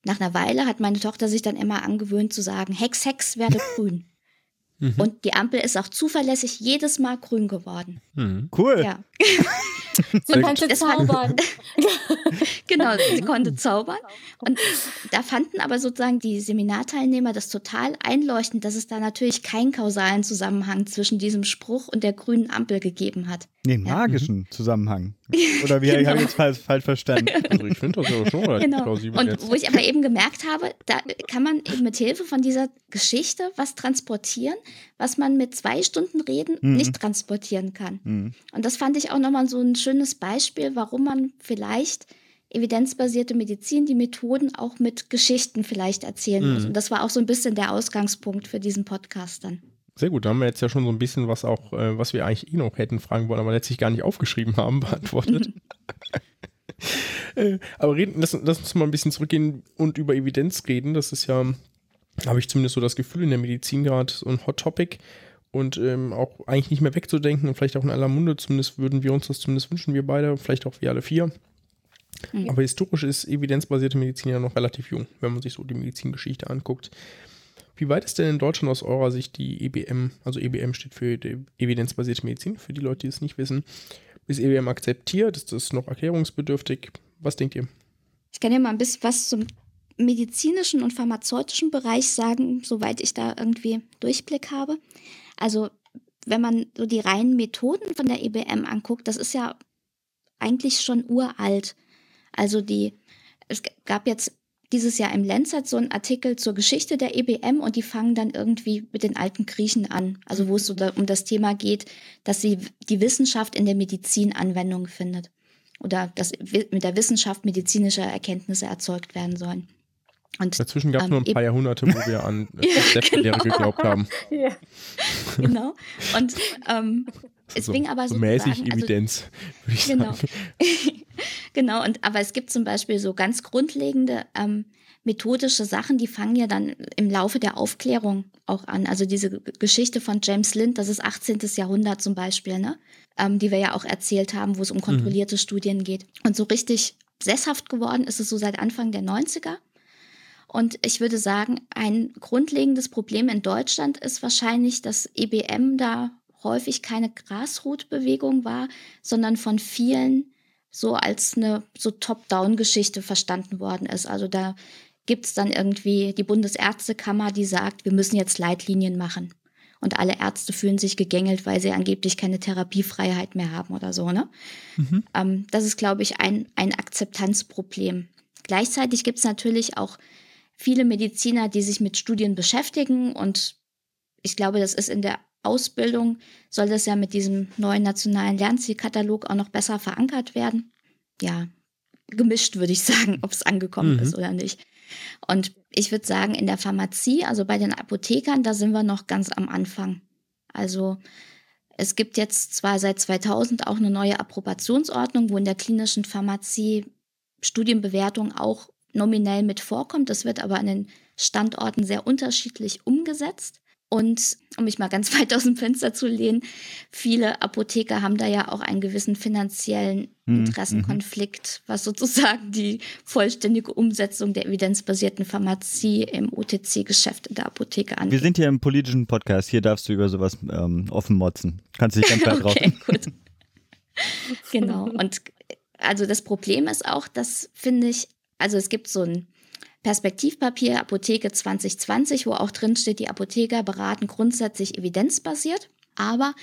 nach einer Weile hat meine Tochter sich dann immer angewöhnt zu sagen, Hex, Hex, werde grün. Mhm. Und die Ampel ist auch zuverlässig jedes Mal grün geworden. Mhm. Cool. Ja. sie konnte zaubern. genau, sie konnte zaubern. Und da fanden aber sozusagen die Seminarteilnehmer das total einleuchtend, dass es da natürlich keinen kausalen Zusammenhang zwischen diesem Spruch und der grünen Ampel gegeben hat. Nee, magischen ja. Zusammenhang. Oder wie genau. habe ich jetzt falsch, falsch verstanden? Also ich finde das ja schon recht genau. plausibel. Und jetzt. wo ich aber eben gemerkt habe, da kann man eben mit Hilfe von dieser Geschichte was transportieren, was man mit zwei Stunden Reden mhm. nicht transportieren kann. Mhm. Und das fand ich auch nochmal so ein schönes Beispiel, warum man vielleicht evidenzbasierte Medizin, die Methoden auch mit Geschichten vielleicht erzählen mhm. muss. Und das war auch so ein bisschen der Ausgangspunkt für diesen Podcast dann. Sehr gut, da haben wir jetzt ja schon so ein bisschen was auch, äh, was wir eigentlich eh noch hätten fragen wollen, aber letztlich gar nicht aufgeschrieben haben, beantwortet. äh, aber reden, lass, lass, uns mal ein bisschen zurückgehen und über Evidenz reden. Das ist ja, habe ich zumindest so das Gefühl, in der Medizin gerade so ein Hot Topic und ähm, auch eigentlich nicht mehr wegzudenken und vielleicht auch in aller Munde, zumindest würden wir uns das zumindest wünschen, wir beide, vielleicht auch wir alle vier. Mhm. Aber historisch ist evidenzbasierte Medizin ja noch relativ jung, wenn man sich so die Medizingeschichte anguckt. Wie weit ist denn in Deutschland aus eurer Sicht die EBM, also EBM steht für evidenzbasierte Medizin, für die Leute, die es nicht wissen, ist EBM akzeptiert? Ist das noch erklärungsbedürftig? Was denkt ihr? Ich kann ja mal ein bisschen was zum medizinischen und pharmazeutischen Bereich sagen, soweit ich da irgendwie Durchblick habe. Also wenn man so die reinen Methoden von der EBM anguckt, das ist ja eigentlich schon uralt. Also die, es gab jetzt dieses Jahr im Lancet so ein Artikel zur Geschichte der EBM und die fangen dann irgendwie mit den alten Griechen an. Also wo es so da, um das Thema geht, dass sie die Wissenschaft in der Medizin Anwendung findet. Oder dass mit der Wissenschaft medizinische Erkenntnisse erzeugt werden sollen. Und, Dazwischen gab es ähm, nur ein paar Jahrhunderte, wo wir an ja, genau. geglaubt haben. Ja. genau. Und ähm, es so, fing aber so mäßig also Evidenz, würde ich genau. sagen. genau, und aber es gibt zum Beispiel so ganz grundlegende ähm, methodische Sachen, die fangen ja dann im Laufe der Aufklärung auch an. Also diese Geschichte von James Lind, das ist 18. Jahrhundert zum Beispiel, ne? Ähm, die wir ja auch erzählt haben, wo es um mhm. kontrollierte mhm. Studien geht. Und so richtig sesshaft geworden ist es so seit Anfang der 90er. Und ich würde sagen, ein grundlegendes Problem in Deutschland ist wahrscheinlich, dass EBM da häufig keine Grasroot-Bewegung war, sondern von vielen so als eine so Top-Down-Geschichte verstanden worden ist. Also da gibt es dann irgendwie die Bundesärztekammer, die sagt, wir müssen jetzt Leitlinien machen. Und alle Ärzte fühlen sich gegängelt, weil sie angeblich keine Therapiefreiheit mehr haben oder so. Ne? Mhm. Ähm, das ist, glaube ich, ein, ein Akzeptanzproblem. Gleichzeitig gibt es natürlich auch viele Mediziner, die sich mit Studien beschäftigen. Und ich glaube, das ist in der Ausbildung soll das ja mit diesem neuen nationalen Lernzielkatalog auch noch besser verankert werden. Ja, gemischt würde ich sagen, ob es angekommen mhm. ist oder nicht. Und ich würde sagen, in der Pharmazie, also bei den Apothekern, da sind wir noch ganz am Anfang. Also es gibt jetzt zwar seit 2000 auch eine neue Approbationsordnung, wo in der klinischen Pharmazie Studienbewertung auch nominell mit vorkommt. Das wird aber an den Standorten sehr unterschiedlich umgesetzt. Und um mich mal ganz weit aus dem Fenster zu lehnen, viele Apotheker haben da ja auch einen gewissen finanziellen hm, Interessenkonflikt, was sozusagen die vollständige Umsetzung der evidenzbasierten Pharmazie im OTC-Geschäft in der Apotheke angeht. Wir sind hier im politischen Podcast, hier darfst du über sowas ähm, offen motzen. Kannst du dich ganz weit okay, gut. genau. Und also das Problem ist auch, dass, finde ich, also es gibt so ein Perspektivpapier Apotheke 2020, wo auch drin steht, die Apotheker beraten grundsätzlich evidenzbasiert, aber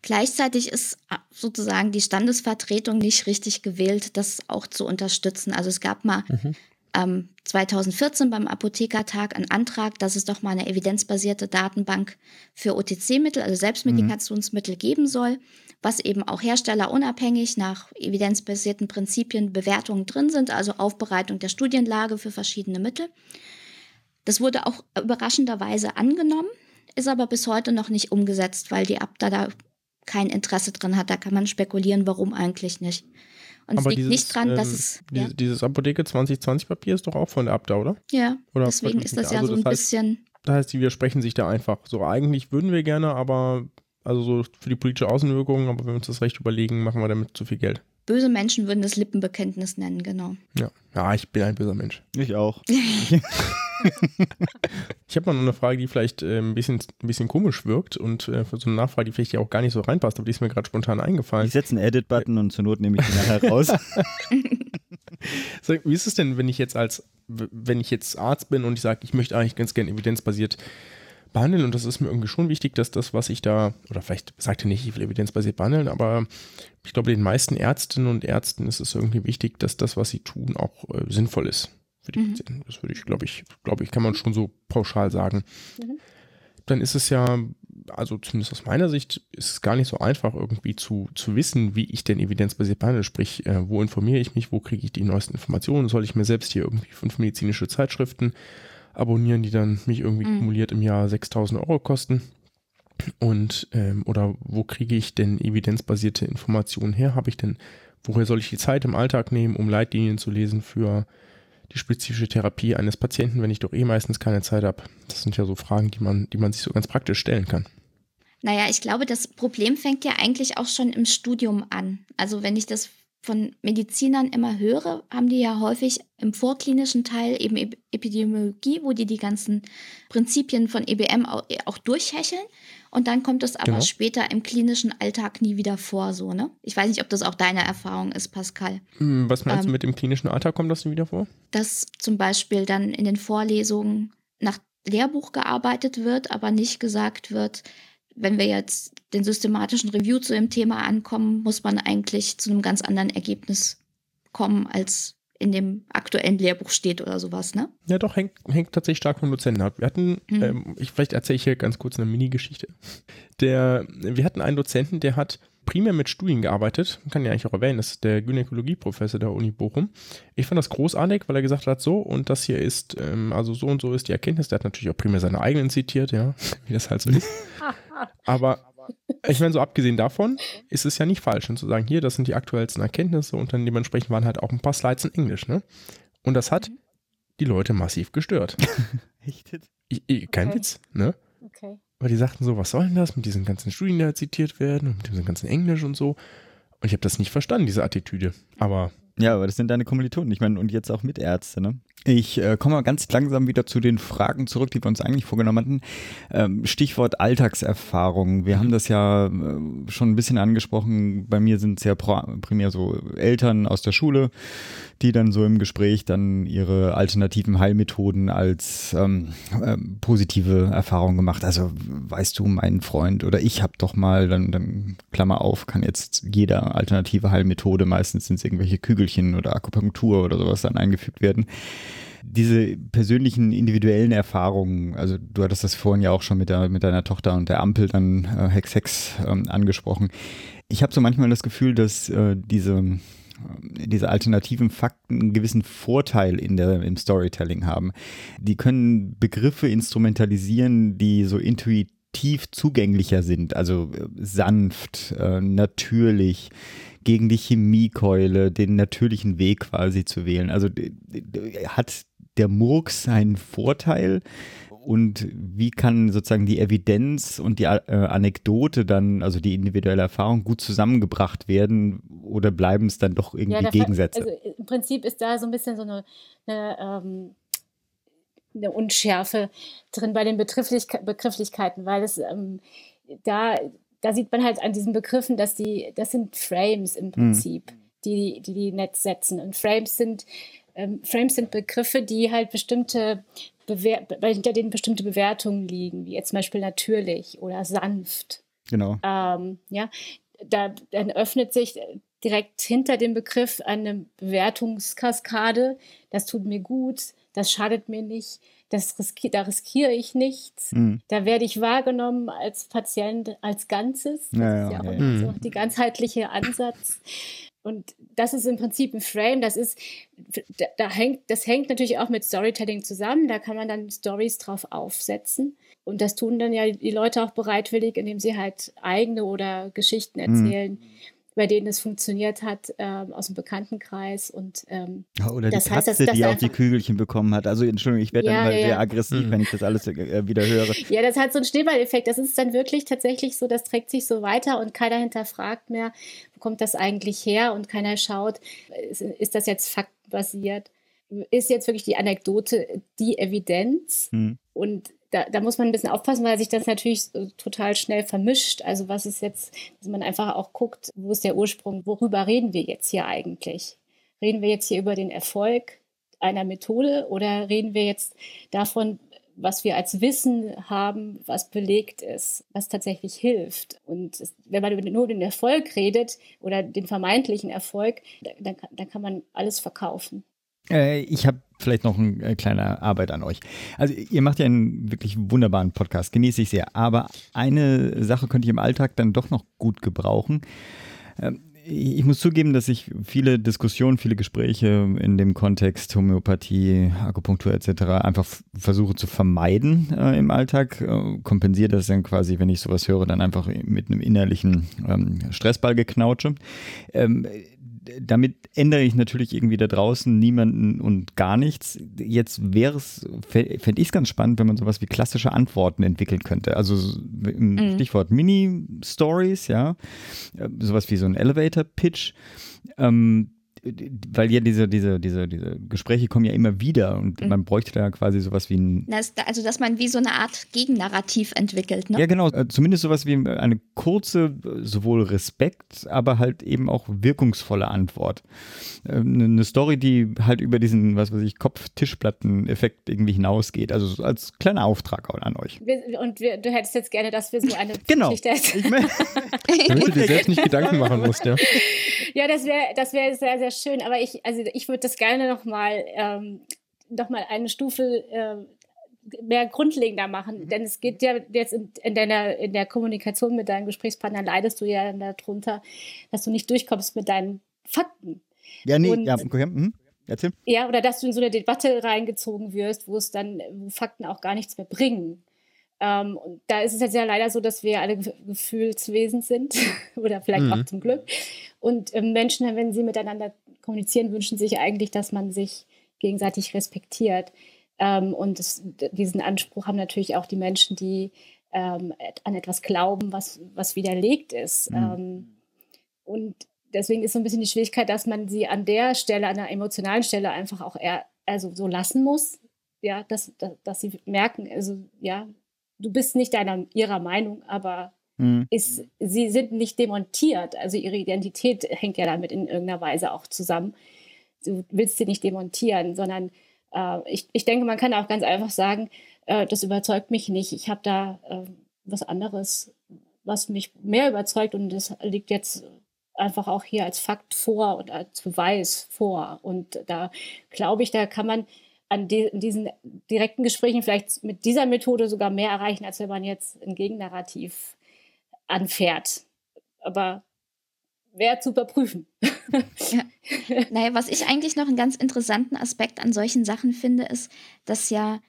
gleichzeitig ist äh, sozusagen die Standesvertretung nicht richtig gewählt, das auch zu unterstützen. Also es gab mal mhm. ähm, 2014 beim Apothekertag einen Antrag, dass es doch mal eine evidenzbasierte Datenbank für OTC-Mittel, also Selbstmedikationsmittel mhm. geben soll was eben auch herstellerunabhängig nach evidenzbasierten Prinzipien Bewertungen drin sind, also Aufbereitung der Studienlage für verschiedene Mittel. Das wurde auch überraschenderweise angenommen, ist aber bis heute noch nicht umgesetzt, weil die Abda da kein Interesse drin hat. Da kann man spekulieren, warum eigentlich nicht. Und aber es liegt dieses, nicht dran, dass ähm, es. Ja. Dieses Apotheke 2020 Papier ist doch auch von der Abda, oder? Ja, oder deswegen ist das ja also so ein das heißt, bisschen. Das heißt, die widersprechen sich da einfach. So, eigentlich würden wir gerne, aber also so für die politische Außenwirkung, aber wenn wir uns das recht überlegen, machen wir damit zu viel Geld. Böse Menschen würden das Lippenbekenntnis nennen, genau. Ja, ja ich bin ein böser Mensch. Ich auch. ich habe mal noch eine Frage, die vielleicht äh, ein, bisschen, ein bisschen komisch wirkt und äh, für so eine Nachfrage, die vielleicht auch gar nicht so reinpasst, aber die ist mir gerade spontan eingefallen. Ich setze einen Edit-Button und zur Not nehme ich die nachher raus. so, wie ist es denn, wenn ich jetzt als, wenn ich jetzt Arzt bin und ich sage, ich möchte eigentlich ganz gerne evidenzbasiert behandeln und das ist mir irgendwie schon wichtig, dass das, was ich da, oder vielleicht sagt er nicht, ich will evidenzbasiert behandeln, aber ich glaube, den meisten Ärztinnen und Ärzten ist es irgendwie wichtig, dass das, was sie tun, auch äh, sinnvoll ist für die mhm. Patienten. Das würde ich, glaube ich, glaube ich, kann man schon so pauschal sagen. Mhm. Dann ist es ja, also zumindest aus meiner Sicht, ist es gar nicht so einfach, irgendwie zu, zu wissen, wie ich denn evidenzbasiert behandle. Sprich, äh, wo informiere ich mich, wo kriege ich die neuesten Informationen? Soll ich mir selbst hier irgendwie fünf medizinische Zeitschriften abonnieren, die dann mich irgendwie mhm. kumuliert im Jahr 6000 Euro kosten. Und, ähm, oder wo kriege ich denn evidenzbasierte Informationen her? Habe ich denn, woher soll ich die Zeit im Alltag nehmen, um Leitlinien zu lesen für die spezifische Therapie eines Patienten, wenn ich doch eh meistens keine Zeit habe? Das sind ja so Fragen, die man, die man sich so ganz praktisch stellen kann. Naja, ich glaube, das Problem fängt ja eigentlich auch schon im Studium an. Also wenn ich das von Medizinern immer höre, haben die ja häufig im vorklinischen Teil eben Epidemiologie, wo die die ganzen Prinzipien von EBM auch, auch durchhecheln. Und dann kommt es aber genau. später im klinischen Alltag nie wieder vor, so, ne? Ich weiß nicht, ob das auch deine Erfahrung ist, Pascal. Hm, was meinst ähm, du mit dem klinischen Alltag kommt das nie wieder vor? Dass zum Beispiel dann in den Vorlesungen nach Lehrbuch gearbeitet wird, aber nicht gesagt wird, wenn wir jetzt den systematischen Review zu dem Thema ankommen, muss man eigentlich zu einem ganz anderen Ergebnis kommen, als in dem aktuellen Lehrbuch steht oder sowas, ne? Ja, doch, hängt, hängt tatsächlich stark vom Dozenten ab. Wir hatten, mhm. ähm, ich, vielleicht erzähle ich hier ganz kurz eine Mini-Geschichte. Der, wir hatten einen Dozenten, der hat primär mit Studien gearbeitet, kann ja eigentlich auch erwähnen, das ist der Gynäkologieprofessor der Uni Bochum. Ich fand das großartig, weil er gesagt hat, so und das hier ist, ähm, also so und so ist die Erkenntnis. Der hat natürlich auch primär seine eigenen zitiert, ja, wie das halt so ist. Aber ich meine, so abgesehen davon ist es ja nicht falsch, zu sagen, hier, das sind die aktuellsten Erkenntnisse und dann dementsprechend waren halt auch ein paar Slides in Englisch, ne? Und das hat mhm. die Leute massiv gestört. Echt? Ich, ich, kein okay. Witz, ne? Okay. Weil die sagten so, was soll denn das mit diesen ganzen Studien, die da zitiert werden und mit diesem ganzen Englisch und so. Und ich habe das nicht verstanden, diese Attitüde. Aber. Ja, aber das sind deine Kommilitonen. Ich meine, und jetzt auch Mitärzte, ne? Ich äh, komme mal ganz langsam wieder zu den Fragen zurück, die wir uns eigentlich vorgenommen hatten. Ähm, Stichwort Alltagserfahrung. Wir haben das ja äh, schon ein bisschen angesprochen. Bei mir sind es ja primär so Eltern aus der Schule, die dann so im Gespräch dann ihre alternativen Heilmethoden als ähm, äh, positive Erfahrung gemacht. Also weißt du, mein Freund oder ich habe doch mal, dann, dann Klammer auf, kann jetzt jeder alternative Heilmethode, meistens sind es irgendwelche Kügelchen oder Akupunktur oder sowas dann eingefügt werden diese persönlichen individuellen Erfahrungen, also du hattest das vorhin ja auch schon mit, der, mit deiner Tochter und der Ampel dann äh, Hex Hex ähm, angesprochen. Ich habe so manchmal das Gefühl, dass äh, diese, äh, diese alternativen Fakten einen gewissen Vorteil in der, im Storytelling haben. Die können Begriffe instrumentalisieren, die so intuitiv zugänglicher sind, also äh, sanft, äh, natürlich gegen die Chemiekeule, den natürlichen Weg quasi zu wählen. Also hat der Murks seinen Vorteil? Und wie kann sozusagen die Evidenz und die äh, Anekdote dann, also die individuelle Erfahrung, gut zusammengebracht werden oder bleiben es dann doch irgendwie ja, Gegensätze? Also im Prinzip ist da so ein bisschen so eine, eine, ähm, eine Unschärfe drin bei den Begrifflichkeiten, weil es ähm, da da sieht man halt an diesen Begriffen, dass die, das sind Frames im hm. Prinzip, mhm. die, die die Netz setzen. Und Frames sind, ähm, Frames sind Begriffe, die halt bestimmte, Bewer hinter denen bestimmte Bewertungen liegen, wie jetzt zum Beispiel natürlich oder sanft. Genau. Ähm, ja, da, dann öffnet sich direkt hinter dem Begriff eine Bewertungskaskade. Das tut mir gut, das schadet mir nicht das riski da riskiere ich nichts. Mhm. Da werde ich wahrgenommen als Patient als Ganzes. Das ja, ist ja, ja auch ja. So die ganzheitliche Ansatz. Und das ist im Prinzip ein Frame, das ist, da, da, hängt, das hängt natürlich auch mit Storytelling zusammen. Da kann man dann Stories drauf aufsetzen. Und das tun dann ja die Leute auch bereitwillig, indem sie halt eigene oder Geschichten mhm. erzählen. Mhm bei denen es funktioniert hat, ähm, aus dem Bekanntenkreis. Und, ähm, Oder die Katze, heißt, dass, dass die auch die Kügelchen bekommen hat. Also Entschuldigung, ich werde ja, dann immer ja, sehr aggressiv, mhm. wenn ich das alles äh, wieder höre. Ja, das hat so einen Schneeballeffekt. Das ist dann wirklich tatsächlich so, das trägt sich so weiter und keiner hinterfragt mehr, wo kommt das eigentlich her und keiner schaut, ist, ist das jetzt faktbasiert. ist jetzt wirklich die Anekdote die Evidenz? Mhm. Und da, da, muss man ein bisschen aufpassen, weil sich das natürlich total schnell vermischt. Also was ist jetzt, dass man einfach auch guckt, wo ist der Ursprung, worüber reden wir jetzt hier eigentlich? Reden wir jetzt hier über den Erfolg einer Methode oder reden wir jetzt davon, was wir als Wissen haben, was belegt ist, was tatsächlich hilft. Und wenn man nur den Erfolg redet oder den vermeintlichen Erfolg, dann, dann kann man alles verkaufen. Äh, ich habe vielleicht noch eine äh, kleine Arbeit an euch. Also ihr macht ja einen wirklich wunderbaren Podcast, genieße ich sehr. Aber eine Sache könnte ich im Alltag dann doch noch gut gebrauchen. Ähm, ich muss zugeben, dass ich viele Diskussionen, viele Gespräche in dem Kontext Homöopathie, Akupunktur etc. einfach versuche zu vermeiden äh, im Alltag. Äh, kompensiere das dann quasi, wenn ich sowas höre, dann einfach mit einem innerlichen ähm, Stressball geknautsche. Ähm, damit ändere ich natürlich irgendwie da draußen niemanden und gar nichts. Jetzt wäre es, fände ich es ganz spannend, wenn man sowas wie klassische Antworten entwickeln könnte. Also mhm. Stichwort Mini-Stories, ja, äh, sowas wie so ein Elevator-Pitch. Ähm, weil ja diese, diese, diese, diese Gespräche kommen ja immer wieder und mhm. man bräuchte da quasi sowas wie ein. Das, also, dass man wie so eine Art Gegennarrativ entwickelt, ne? Ja, genau. Äh, zumindest sowas wie eine kurze, sowohl Respekt, aber halt eben auch wirkungsvolle Antwort. Ähm, eine Story, die halt über diesen, was weiß ich, Kopf-Tischplatten-Effekt irgendwie hinausgeht. Also als kleiner Auftrag an euch. Und wir, du hättest jetzt gerne, dass wir so eine genau. Geschichte hätten. Ich mein, Damit du dir selbst nicht Gedanken machen musst, ja. Ja, das wäre das wär sehr, sehr schön. Aber ich, also ich würde das gerne nochmal ähm, noch mal eine Stufe äh, mehr grundlegender machen. Mhm. Denn es geht ja jetzt in, in, deiner, in der Kommunikation mit deinem Gesprächspartner leidest du ja darunter, dass du nicht durchkommst mit deinen Fakten. Ja, nee, Und, ja, okay. Hm. Erzähl. Ja, oder dass du in so eine Debatte reingezogen wirst, wo es dann, wo Fakten auch gar nichts mehr bringen. Ähm, und da ist es jetzt ja leider so, dass wir alle Gefühlswesen sind oder vielleicht mhm. auch zum Glück. Und ähm, Menschen, wenn sie miteinander kommunizieren, wünschen sich eigentlich, dass man sich gegenseitig respektiert. Ähm, und das, diesen Anspruch haben natürlich auch die Menschen, die ähm, an etwas glauben, was, was widerlegt ist. Mhm. Ähm, und deswegen ist so ein bisschen die Schwierigkeit, dass man sie an der Stelle, an der emotionalen Stelle einfach auch eher, also so lassen muss. Ja, dass, dass, dass sie merken, also ja, du bist nicht deiner, ihrer Meinung, aber mhm. ist, sie sind nicht demontiert. Also ihre Identität hängt ja damit in irgendeiner Weise auch zusammen. Du willst sie nicht demontieren, sondern äh, ich, ich denke, man kann auch ganz einfach sagen, äh, das überzeugt mich nicht. Ich habe da äh, was anderes, was mich mehr überzeugt und das liegt jetzt einfach auch hier als Fakt vor und als Beweis vor. Und da glaube ich, da kann man an die, diesen direkten Gesprächen vielleicht mit dieser Methode sogar mehr erreichen, als wenn man jetzt ein Gegennarrativ anfährt. Aber wäre zu überprüfen. ja. Naja, was ich eigentlich noch einen ganz interessanten Aspekt an solchen Sachen finde, ist, dass ja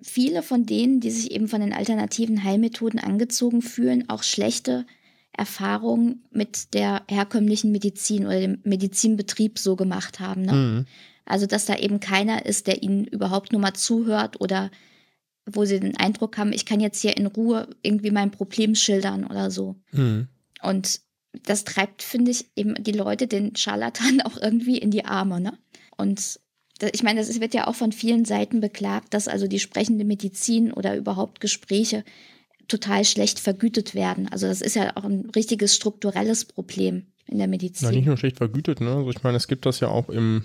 viele von denen, die sich eben von den alternativen Heilmethoden angezogen fühlen, auch schlechte Erfahrungen mit der herkömmlichen Medizin oder dem Medizinbetrieb so gemacht haben. Ne? Mhm. Also, dass da eben keiner ist, der ihnen überhaupt nur mal zuhört oder wo sie den Eindruck haben, ich kann jetzt hier in Ruhe irgendwie mein Problem schildern oder so. Mhm. Und das treibt, finde ich, eben die Leute, den Scharlatan auch irgendwie in die Arme. Ne? Und ich meine, das wird ja auch von vielen Seiten beklagt, dass also die sprechende Medizin oder überhaupt Gespräche total schlecht vergütet werden. Also das ist ja auch ein richtiges strukturelles Problem in der Medizin. Na, nicht nur schlecht vergütet, ne? Also ich meine, es gibt das ja auch im,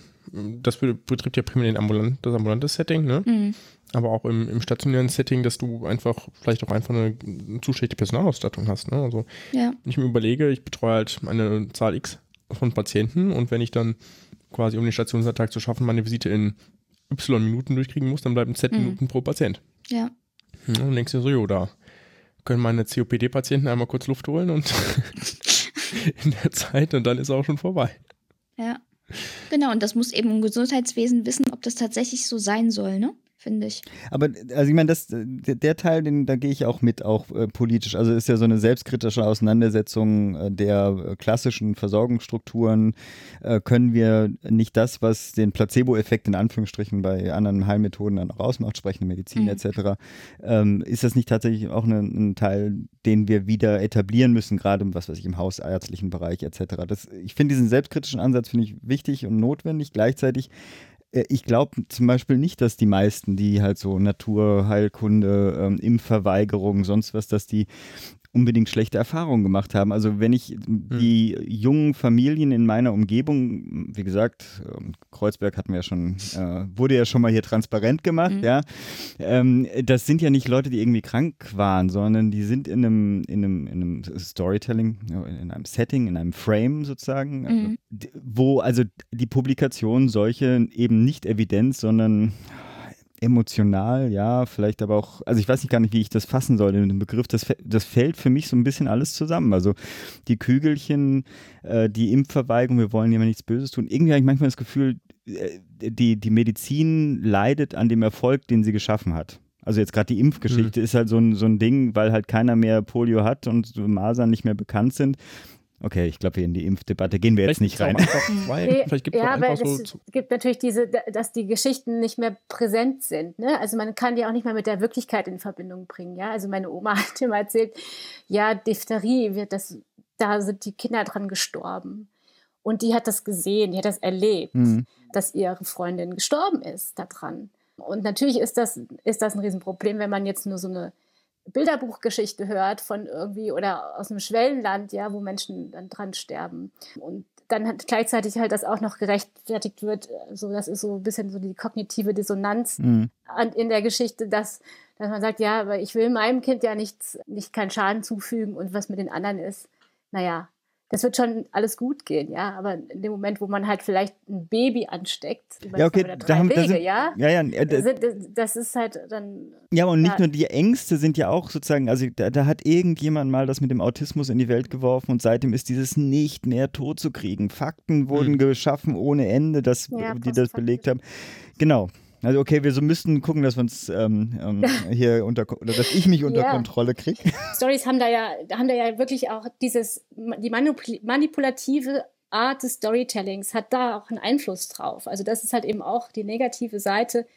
das betrifft ja primär den ambulant, das ambulante Setting, ne? Mhm. Aber auch im, im stationären Setting, dass du einfach vielleicht auch einfach eine, eine zu schlechte Personalausstattung hast, ne? Also ja. wenn ich mir überlege, ich betreue halt eine Zahl X von Patienten und wenn ich dann quasi um den Stationsalltag zu schaffen, meine Visite in Y Minuten durchkriegen muss, dann bleiben Z mhm. Minuten pro Patient. Ja. Und dann denkst du so, jo, da können meine COPD-Patienten einmal kurz Luft holen und in der Zeit und dann ist auch schon vorbei. Ja. Genau, und das muss eben ein Gesundheitswesen wissen, ob das tatsächlich so sein soll, ne? Finde ich. Aber also ich meine, das, der Teil, den, da gehe ich auch mit, auch äh, politisch. Also ist ja so eine selbstkritische Auseinandersetzung äh, der äh, klassischen Versorgungsstrukturen. Äh, können wir nicht das, was den Placebo-Effekt in Anführungsstrichen bei anderen Heilmethoden dann auch ausmacht, sprechende Medizin mhm. etc., ähm, ist das nicht tatsächlich auch eine, ein Teil, den wir wieder etablieren müssen, gerade was weiß ich, im hausärztlichen Bereich etc. Das, ich finde diesen selbstkritischen Ansatz finde ich wichtig und notwendig. Gleichzeitig ich glaube zum Beispiel nicht, dass die meisten, die halt so Naturheilkunde, ähm, Impfverweigerung, sonst was, dass die unbedingt schlechte Erfahrungen gemacht haben. Also wenn ich hm. die jungen Familien in meiner Umgebung, wie gesagt, ähm, Kreuzberg hatten wir ja schon, äh, wurde ja schon mal hier transparent gemacht, mhm. ja. Ähm, das sind ja nicht Leute, die irgendwie krank waren, sondern die sind in einem, in einem, in einem Storytelling, in einem Setting, in einem Frame sozusagen, mhm. wo also die Publikation solche eben nicht Evidenz, sondern emotional, ja, vielleicht aber auch, also ich weiß nicht gar nicht, wie ich das fassen soll, den Begriff, das, das fällt für mich so ein bisschen alles zusammen. Also die Kügelchen, äh, die Impfverweigerung, wir wollen jemand nichts Böses tun. Irgendwie habe ich manchmal das Gefühl, äh, die, die Medizin leidet an dem Erfolg, den sie geschaffen hat. Also jetzt gerade die Impfgeschichte mhm. ist halt so ein, so ein Ding, weil halt keiner mehr Polio hat und Masern nicht mehr bekannt sind. Okay, ich glaube, in die Impfdebatte gehen wir jetzt nicht rein. Weil, vielleicht gibt ja, aber so es gibt natürlich diese, dass die Geschichten nicht mehr präsent sind. Ne? Also man kann die auch nicht mehr mit der Wirklichkeit in Verbindung bringen. Ja, also meine Oma hat immer erzählt, ja, Diphtherie wird das, da sind die Kinder dran gestorben. Und die hat das gesehen, die hat das erlebt, mhm. dass ihre Freundin gestorben ist daran. Und natürlich ist das, ist das ein Riesenproblem, wenn man jetzt nur so eine Bilderbuchgeschichte hört von irgendwie oder aus einem Schwellenland, ja, wo Menschen dann dran sterben. Und dann hat gleichzeitig halt das auch noch gerechtfertigt wird, so das ist so ein bisschen so die kognitive Dissonanz mhm. in der Geschichte, dass, dass man sagt, ja, aber ich will meinem Kind ja nichts, nicht keinen Schaden zufügen und was mit den anderen ist, naja, das wird schon alles gut gehen, ja. Aber in dem Moment, wo man halt vielleicht ein Baby ansteckt, ja, okay, da haben, Wege, sind, ja, ja, ja das, das, ist halt dann. Ja, und nicht ja. nur die Ängste sind ja auch sozusagen, also da, da, hat irgendjemand mal das mit dem Autismus in die Welt geworfen und seitdem ist dieses nicht mehr tot zu kriegen. Fakten wurden mhm. geschaffen ohne Ende, dass, ja, die das belegt haben. Genau, also okay, wir so müssten gucken, dass wir uns ähm, ähm, hier unter oder dass ich mich unter ja. Kontrolle kriege. Stories haben da ja, haben da ja wirklich auch dieses, die manipulative Art des Storytellings hat da auch einen Einfluss drauf. Also das ist halt eben auch die negative Seite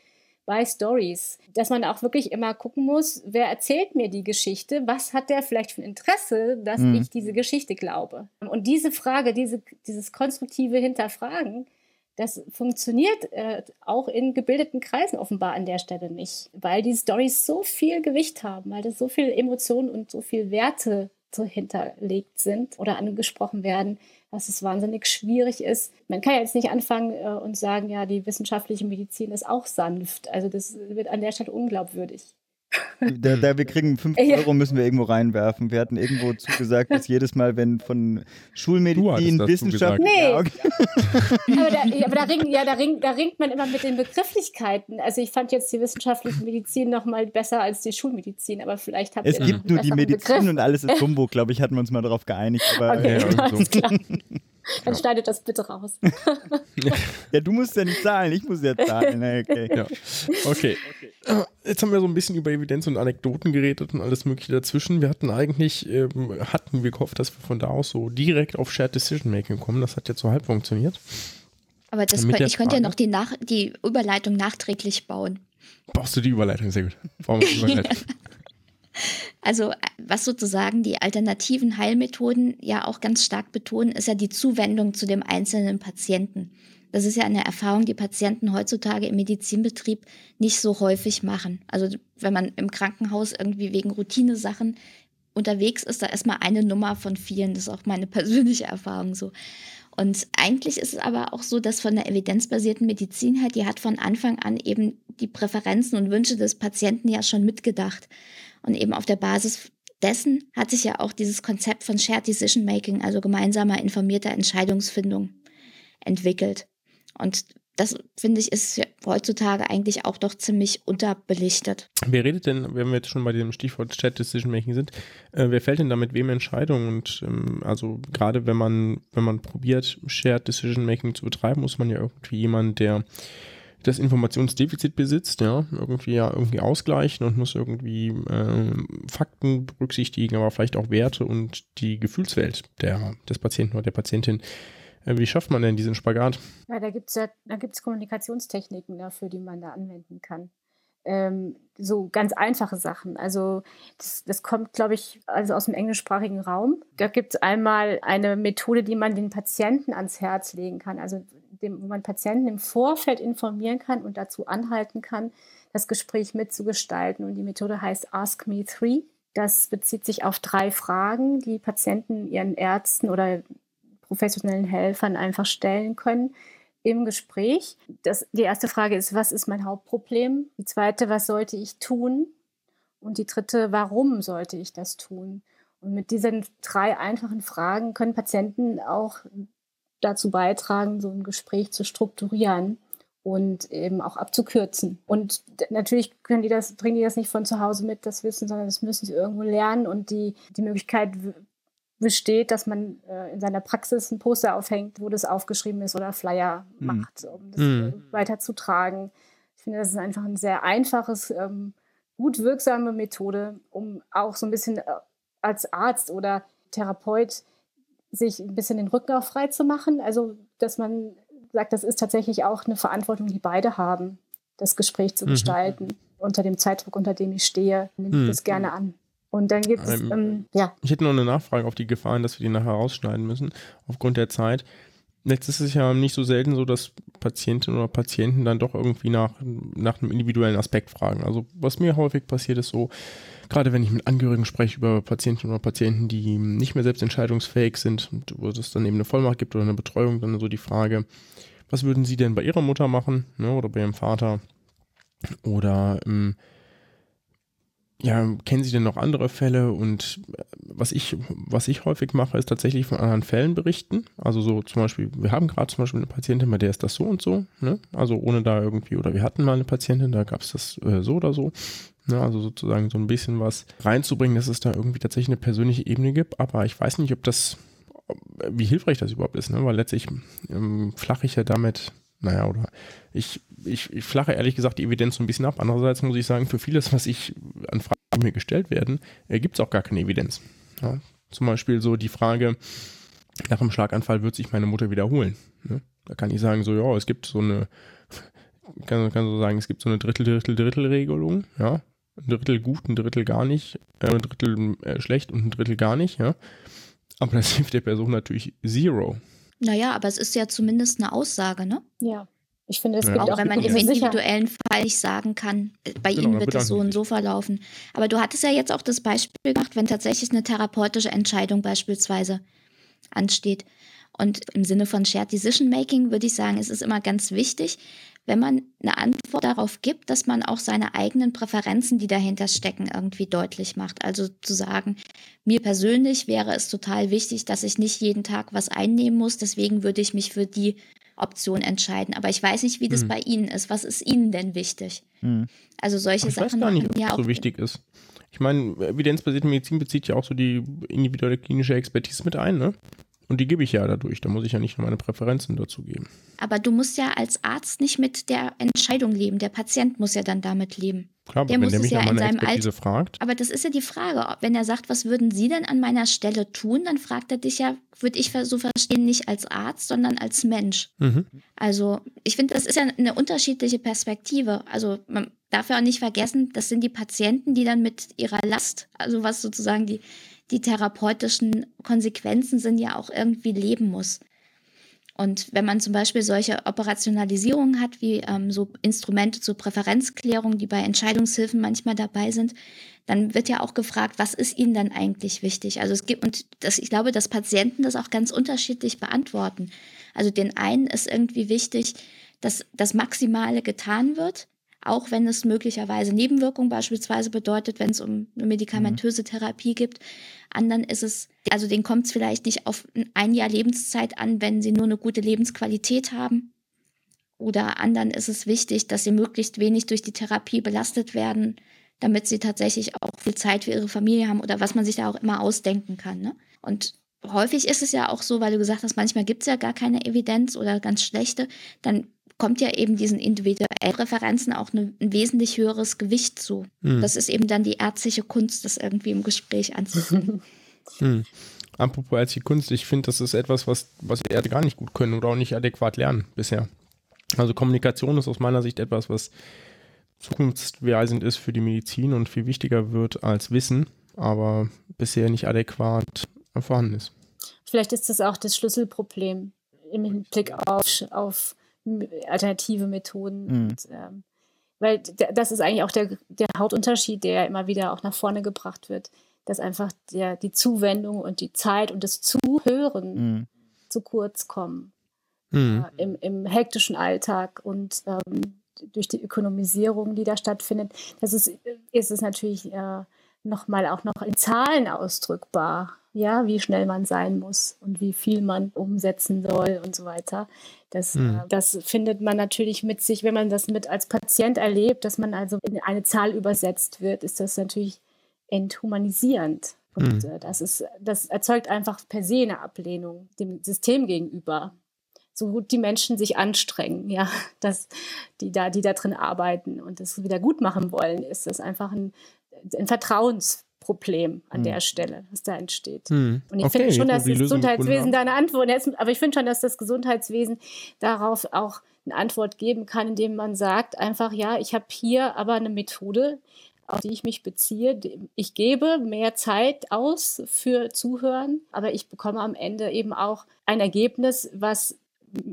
bei Stories, dass man auch wirklich immer gucken muss, wer erzählt mir die Geschichte, was hat der vielleicht für ein Interesse, dass mhm. ich diese Geschichte glaube. Und diese Frage, diese, dieses konstruktive Hinterfragen, das funktioniert äh, auch in gebildeten Kreisen offenbar an der Stelle nicht, weil die Stories so viel Gewicht haben, weil das so viel Emotionen und so viel Werte so hinterlegt sind oder angesprochen werden, dass es wahnsinnig schwierig ist. Man kann ja jetzt nicht anfangen äh, und sagen, ja, die wissenschaftliche Medizin ist auch sanft. Also das wird an der Stelle unglaubwürdig. Da, da, wir kriegen 5 Euro, müssen wir irgendwo reinwerfen. Wir hatten irgendwo zugesagt, dass jedes Mal, wenn von Schulmedizin, Wissenschaft. Nee. Ja, okay. aber, da, aber da, ringt, ja, da, ringt, da ringt man immer mit den Begrifflichkeiten. Also ich fand jetzt die wissenschaftliche Medizin noch mal besser als die Schulmedizin, aber vielleicht habt es ihr Es gibt nur die Medizin Begriff. und alles ist Humbug, glaube ich, hatten wir uns mal darauf geeinigt. Aber, okay, ja, klar. Dann ja. schneidet das bitte raus. ja, du musst ja nicht zahlen, ich muss ja zahlen. Okay. Ja. okay. Jetzt haben wir so ein bisschen über Evidenz und Anekdoten geredet und alles Mögliche dazwischen. Wir hatten eigentlich, ähm, hatten wir gehofft, dass wir von da aus so direkt auf Shared Decision Making kommen. Das hat jetzt so halb funktioniert. Aber das könnt, ich könnte ja noch die, Nach die Überleitung nachträglich bauen. Brauchst du die Überleitung? Sehr gut. Bauen wir die Überleitung. Also was sozusagen die alternativen Heilmethoden ja auch ganz stark betonen, ist ja die Zuwendung zu dem einzelnen Patienten. Das ist ja eine Erfahrung, die Patienten heutzutage im Medizinbetrieb nicht so häufig machen. Also wenn man im Krankenhaus irgendwie wegen Routinesachen unterwegs ist, da erstmal eine Nummer von vielen. Das ist auch meine persönliche Erfahrung so. Und eigentlich ist es aber auch so, dass von der evidenzbasierten Medizin halt, die hat von Anfang an eben die Präferenzen und Wünsche des Patienten ja schon mitgedacht. Und eben auf der Basis dessen hat sich ja auch dieses Konzept von Shared Decision Making, also gemeinsamer informierter Entscheidungsfindung, entwickelt. Und das finde ich ist heutzutage eigentlich auch doch ziemlich unterbelichtet. Wer redet denn, wenn wir jetzt schon bei dem Stichwort Chat Decision Making sind, äh, wer fällt denn da mit wem Entscheidungen? Und ähm, also gerade wenn man, wenn man probiert, Shared Decision Making zu betreiben, muss man ja irgendwie jemanden, der das Informationsdefizit besitzt, ja, irgendwie ja irgendwie ausgleichen und muss irgendwie äh, Fakten berücksichtigen, aber vielleicht auch Werte und die Gefühlswelt der, des Patienten oder der Patientin. Äh, wie schafft man denn diesen Spagat? Ja, da gibt es ja, da gibt's Kommunikationstechniken dafür, die man da anwenden kann. Ähm, so ganz einfache Sachen. Also das, das kommt, glaube ich, also aus dem englischsprachigen Raum. Da gibt es einmal eine Methode, die man den Patienten ans Herz legen kann. Also dem, wo man Patienten im Vorfeld informieren kann und dazu anhalten kann, das Gespräch mitzugestalten. Und die Methode heißt Ask Me Three. Das bezieht sich auf drei Fragen, die Patienten ihren Ärzten oder professionellen Helfern einfach stellen können im Gespräch. Das, die erste Frage ist, was ist mein Hauptproblem? Die zweite, was sollte ich tun? Und die dritte, warum sollte ich das tun? Und mit diesen drei einfachen Fragen können Patienten auch dazu beitragen, so ein Gespräch zu strukturieren und eben auch abzukürzen. Und natürlich können die das, bringen die das nicht von zu Hause mit, das Wissen, sondern das müssen sie irgendwo lernen und die, die Möglichkeit besteht, dass man äh, in seiner Praxis ein Poster aufhängt, wo das aufgeschrieben ist oder Flyer mhm. macht, um das mhm. äh, weiterzutragen. Ich finde, das ist einfach ein sehr einfaches, ähm, gut wirksame Methode, um auch so ein bisschen äh, als Arzt oder Therapeut sich ein bisschen den Rücken auch frei zu machen. Also, dass man sagt, das ist tatsächlich auch eine Verantwortung, die beide haben, das Gespräch zu mhm. gestalten. Unter dem Zeitdruck, unter dem ich stehe, nehme ich mhm. das gerne an. Und dann gibt es, ähm, ähm, ja. Ich hätte noch eine Nachfrage auf die Gefahren, dass wir die nachher rausschneiden müssen, aufgrund der Zeit. Jetzt ist es ja nicht so selten so, dass Patientinnen oder Patienten dann doch irgendwie nach, nach einem individuellen Aspekt fragen. Also was mir häufig passiert ist so, gerade wenn ich mit Angehörigen spreche über Patientinnen oder Patienten, die nicht mehr selbst entscheidungsfähig sind wo es dann eben eine Vollmacht gibt oder eine Betreuung, dann so die Frage, was würden Sie denn bei Ihrer Mutter machen ne, oder bei Ihrem Vater? Oder ähm, ja, kennen Sie denn noch andere Fälle? Und äh, was ich, was ich häufig mache, ist tatsächlich von anderen Fällen berichten. Also so zum Beispiel, wir haben gerade zum Beispiel eine Patientin, bei der ist das so und so. Ne? Also ohne da irgendwie, oder wir hatten mal eine Patientin, da gab es das äh, so oder so. Ne? Also sozusagen so ein bisschen was reinzubringen, dass es da irgendwie tatsächlich eine persönliche Ebene gibt. Aber ich weiß nicht, ob das, wie hilfreich das überhaupt ist, ne? weil letztlich ähm, flache ich ja damit naja, oder ich, ich, ich flache ehrlich gesagt die Evidenz so ein bisschen ab. Andererseits muss ich sagen, für vieles, was ich an Fragen mir gestellt werden, äh, gibt es auch gar keine Evidenz. Ja, zum Beispiel so die Frage, nach einem Schlaganfall wird sich meine Mutter wiederholen. Ne? Da kann ich sagen, so, ja, es gibt so eine, kann, kann so sagen, es gibt so eine Drittel-Drittel-Drittel-Regelung, ja. Ein Drittel gut, ein Drittel gar nicht, äh, ein Drittel äh, schlecht und ein Drittel gar nicht, ja. Aber das hilft der Person natürlich zero. Naja, aber es ist ja zumindest eine Aussage, ne? Ja. Ich finde, es ja. gibt auch, wenn man im individuellen Fall nicht sagen kann, äh, bei genau, Ihnen wird es so und so verlaufen. Aber du hattest ja jetzt auch das Beispiel gemacht, wenn tatsächlich eine therapeutische Entscheidung beispielsweise ansteht. Und im Sinne von Shared Decision Making würde ich sagen, es ist immer ganz wichtig, wenn man eine Antwort darauf gibt, dass man auch seine eigenen Präferenzen, die dahinter stecken, irgendwie deutlich macht. Also zu sagen, mir persönlich wäre es total wichtig, dass ich nicht jeden Tag was einnehmen muss, deswegen würde ich mich für die Option entscheiden. Aber ich weiß nicht, wie das hm. bei Ihnen ist. Was ist Ihnen denn wichtig? Hm. Also solche ich Sachen. Ich weiß gar nicht, ob ja das so wichtig ist. Ich meine, evidenzbasierte Medizin bezieht ja auch so die individuelle klinische Expertise mit ein, ne? Und die gebe ich ja dadurch. Da muss ich ja nicht nur meine Präferenzen dazu geben. Aber du musst ja als Arzt nicht mit der Entscheidung leben. Der Patient muss ja dann damit leben. Klar, aber der wenn der mich ja an meine Expertise Alt fragt. Aber das ist ja die Frage. Wenn er sagt, was würden Sie denn an meiner Stelle tun, dann fragt er dich ja, würde ich so verstehen, nicht als Arzt, sondern als Mensch. Mhm. Also ich finde, das ist ja eine unterschiedliche Perspektive. Also man darf ja auch nicht vergessen, das sind die Patienten, die dann mit ihrer Last, also was sozusagen die die therapeutischen Konsequenzen sind, ja auch irgendwie leben muss. Und wenn man zum Beispiel solche Operationalisierungen hat, wie ähm, so Instrumente zur Präferenzklärung, die bei Entscheidungshilfen manchmal dabei sind, dann wird ja auch gefragt, was ist ihnen dann eigentlich wichtig? Also es gibt, und das, ich glaube, dass Patienten das auch ganz unterschiedlich beantworten. Also den einen ist irgendwie wichtig, dass das Maximale getan wird, auch wenn es möglicherweise Nebenwirkungen beispielsweise bedeutet, wenn es um eine medikamentöse Therapie gibt. Anderen ist es, also denen kommt es vielleicht nicht auf ein Jahr Lebenszeit an, wenn sie nur eine gute Lebensqualität haben. Oder anderen ist es wichtig, dass sie möglichst wenig durch die Therapie belastet werden, damit sie tatsächlich auch viel Zeit für ihre Familie haben oder was man sich da auch immer ausdenken kann. Ne? Und häufig ist es ja auch so, weil du gesagt hast, manchmal gibt es ja gar keine Evidenz oder ganz schlechte, dann kommt ja eben diesen individuellen Präferenzen auch eine, ein wesentlich höheres Gewicht zu. Mhm. Das ist eben dann die ärztliche Kunst, das irgendwie im Gespräch anzufangen. Mhm. Apropos ärztliche Kunst, ich finde, das ist etwas, was, was wir Ärzte gar nicht gut können oder auch nicht adäquat lernen bisher. Also Kommunikation ist aus meiner Sicht etwas, was zukunftsweisend ist für die Medizin und viel wichtiger wird als Wissen, aber bisher nicht adäquat vorhanden ist. Vielleicht ist das auch das Schlüsselproblem im Blick auf, auf alternative Methoden. Mhm. Und, ähm, weil das ist eigentlich auch der, der Hauptunterschied, der immer wieder auch nach vorne gebracht wird, dass einfach der, die Zuwendung und die Zeit und das Zuhören mhm. zu kurz kommen mhm. äh, im, im hektischen Alltag und ähm, durch die Ökonomisierung, die da stattfindet. Das ist, ist es natürlich äh, nochmal auch noch in Zahlen ausdrückbar, ja, wie schnell man sein muss und wie viel man umsetzen soll und so weiter. Das, mhm. äh, das findet man natürlich mit sich, wenn man das mit als Patient erlebt, dass man also in eine Zahl übersetzt wird, ist das natürlich enthumanisierend. Und mhm. äh, das, ist, das erzeugt einfach per se eine Ablehnung dem System gegenüber. So gut die Menschen sich anstrengen, ja, dass die da, die da drin arbeiten und das wieder gut machen wollen, ist das einfach ein, ein Vertrauensproblem an mhm. der Stelle, was da entsteht. Mhm. Und ich okay, finde schon, dass das Gesundheitswesen da eine Antwort ist, aber ich finde schon, dass das Gesundheitswesen darauf auch eine Antwort geben kann, indem man sagt einfach, ja, ich habe hier aber eine Methode, auf die ich mich beziehe. Ich gebe mehr Zeit aus für Zuhören, aber ich bekomme am Ende eben auch ein Ergebnis, was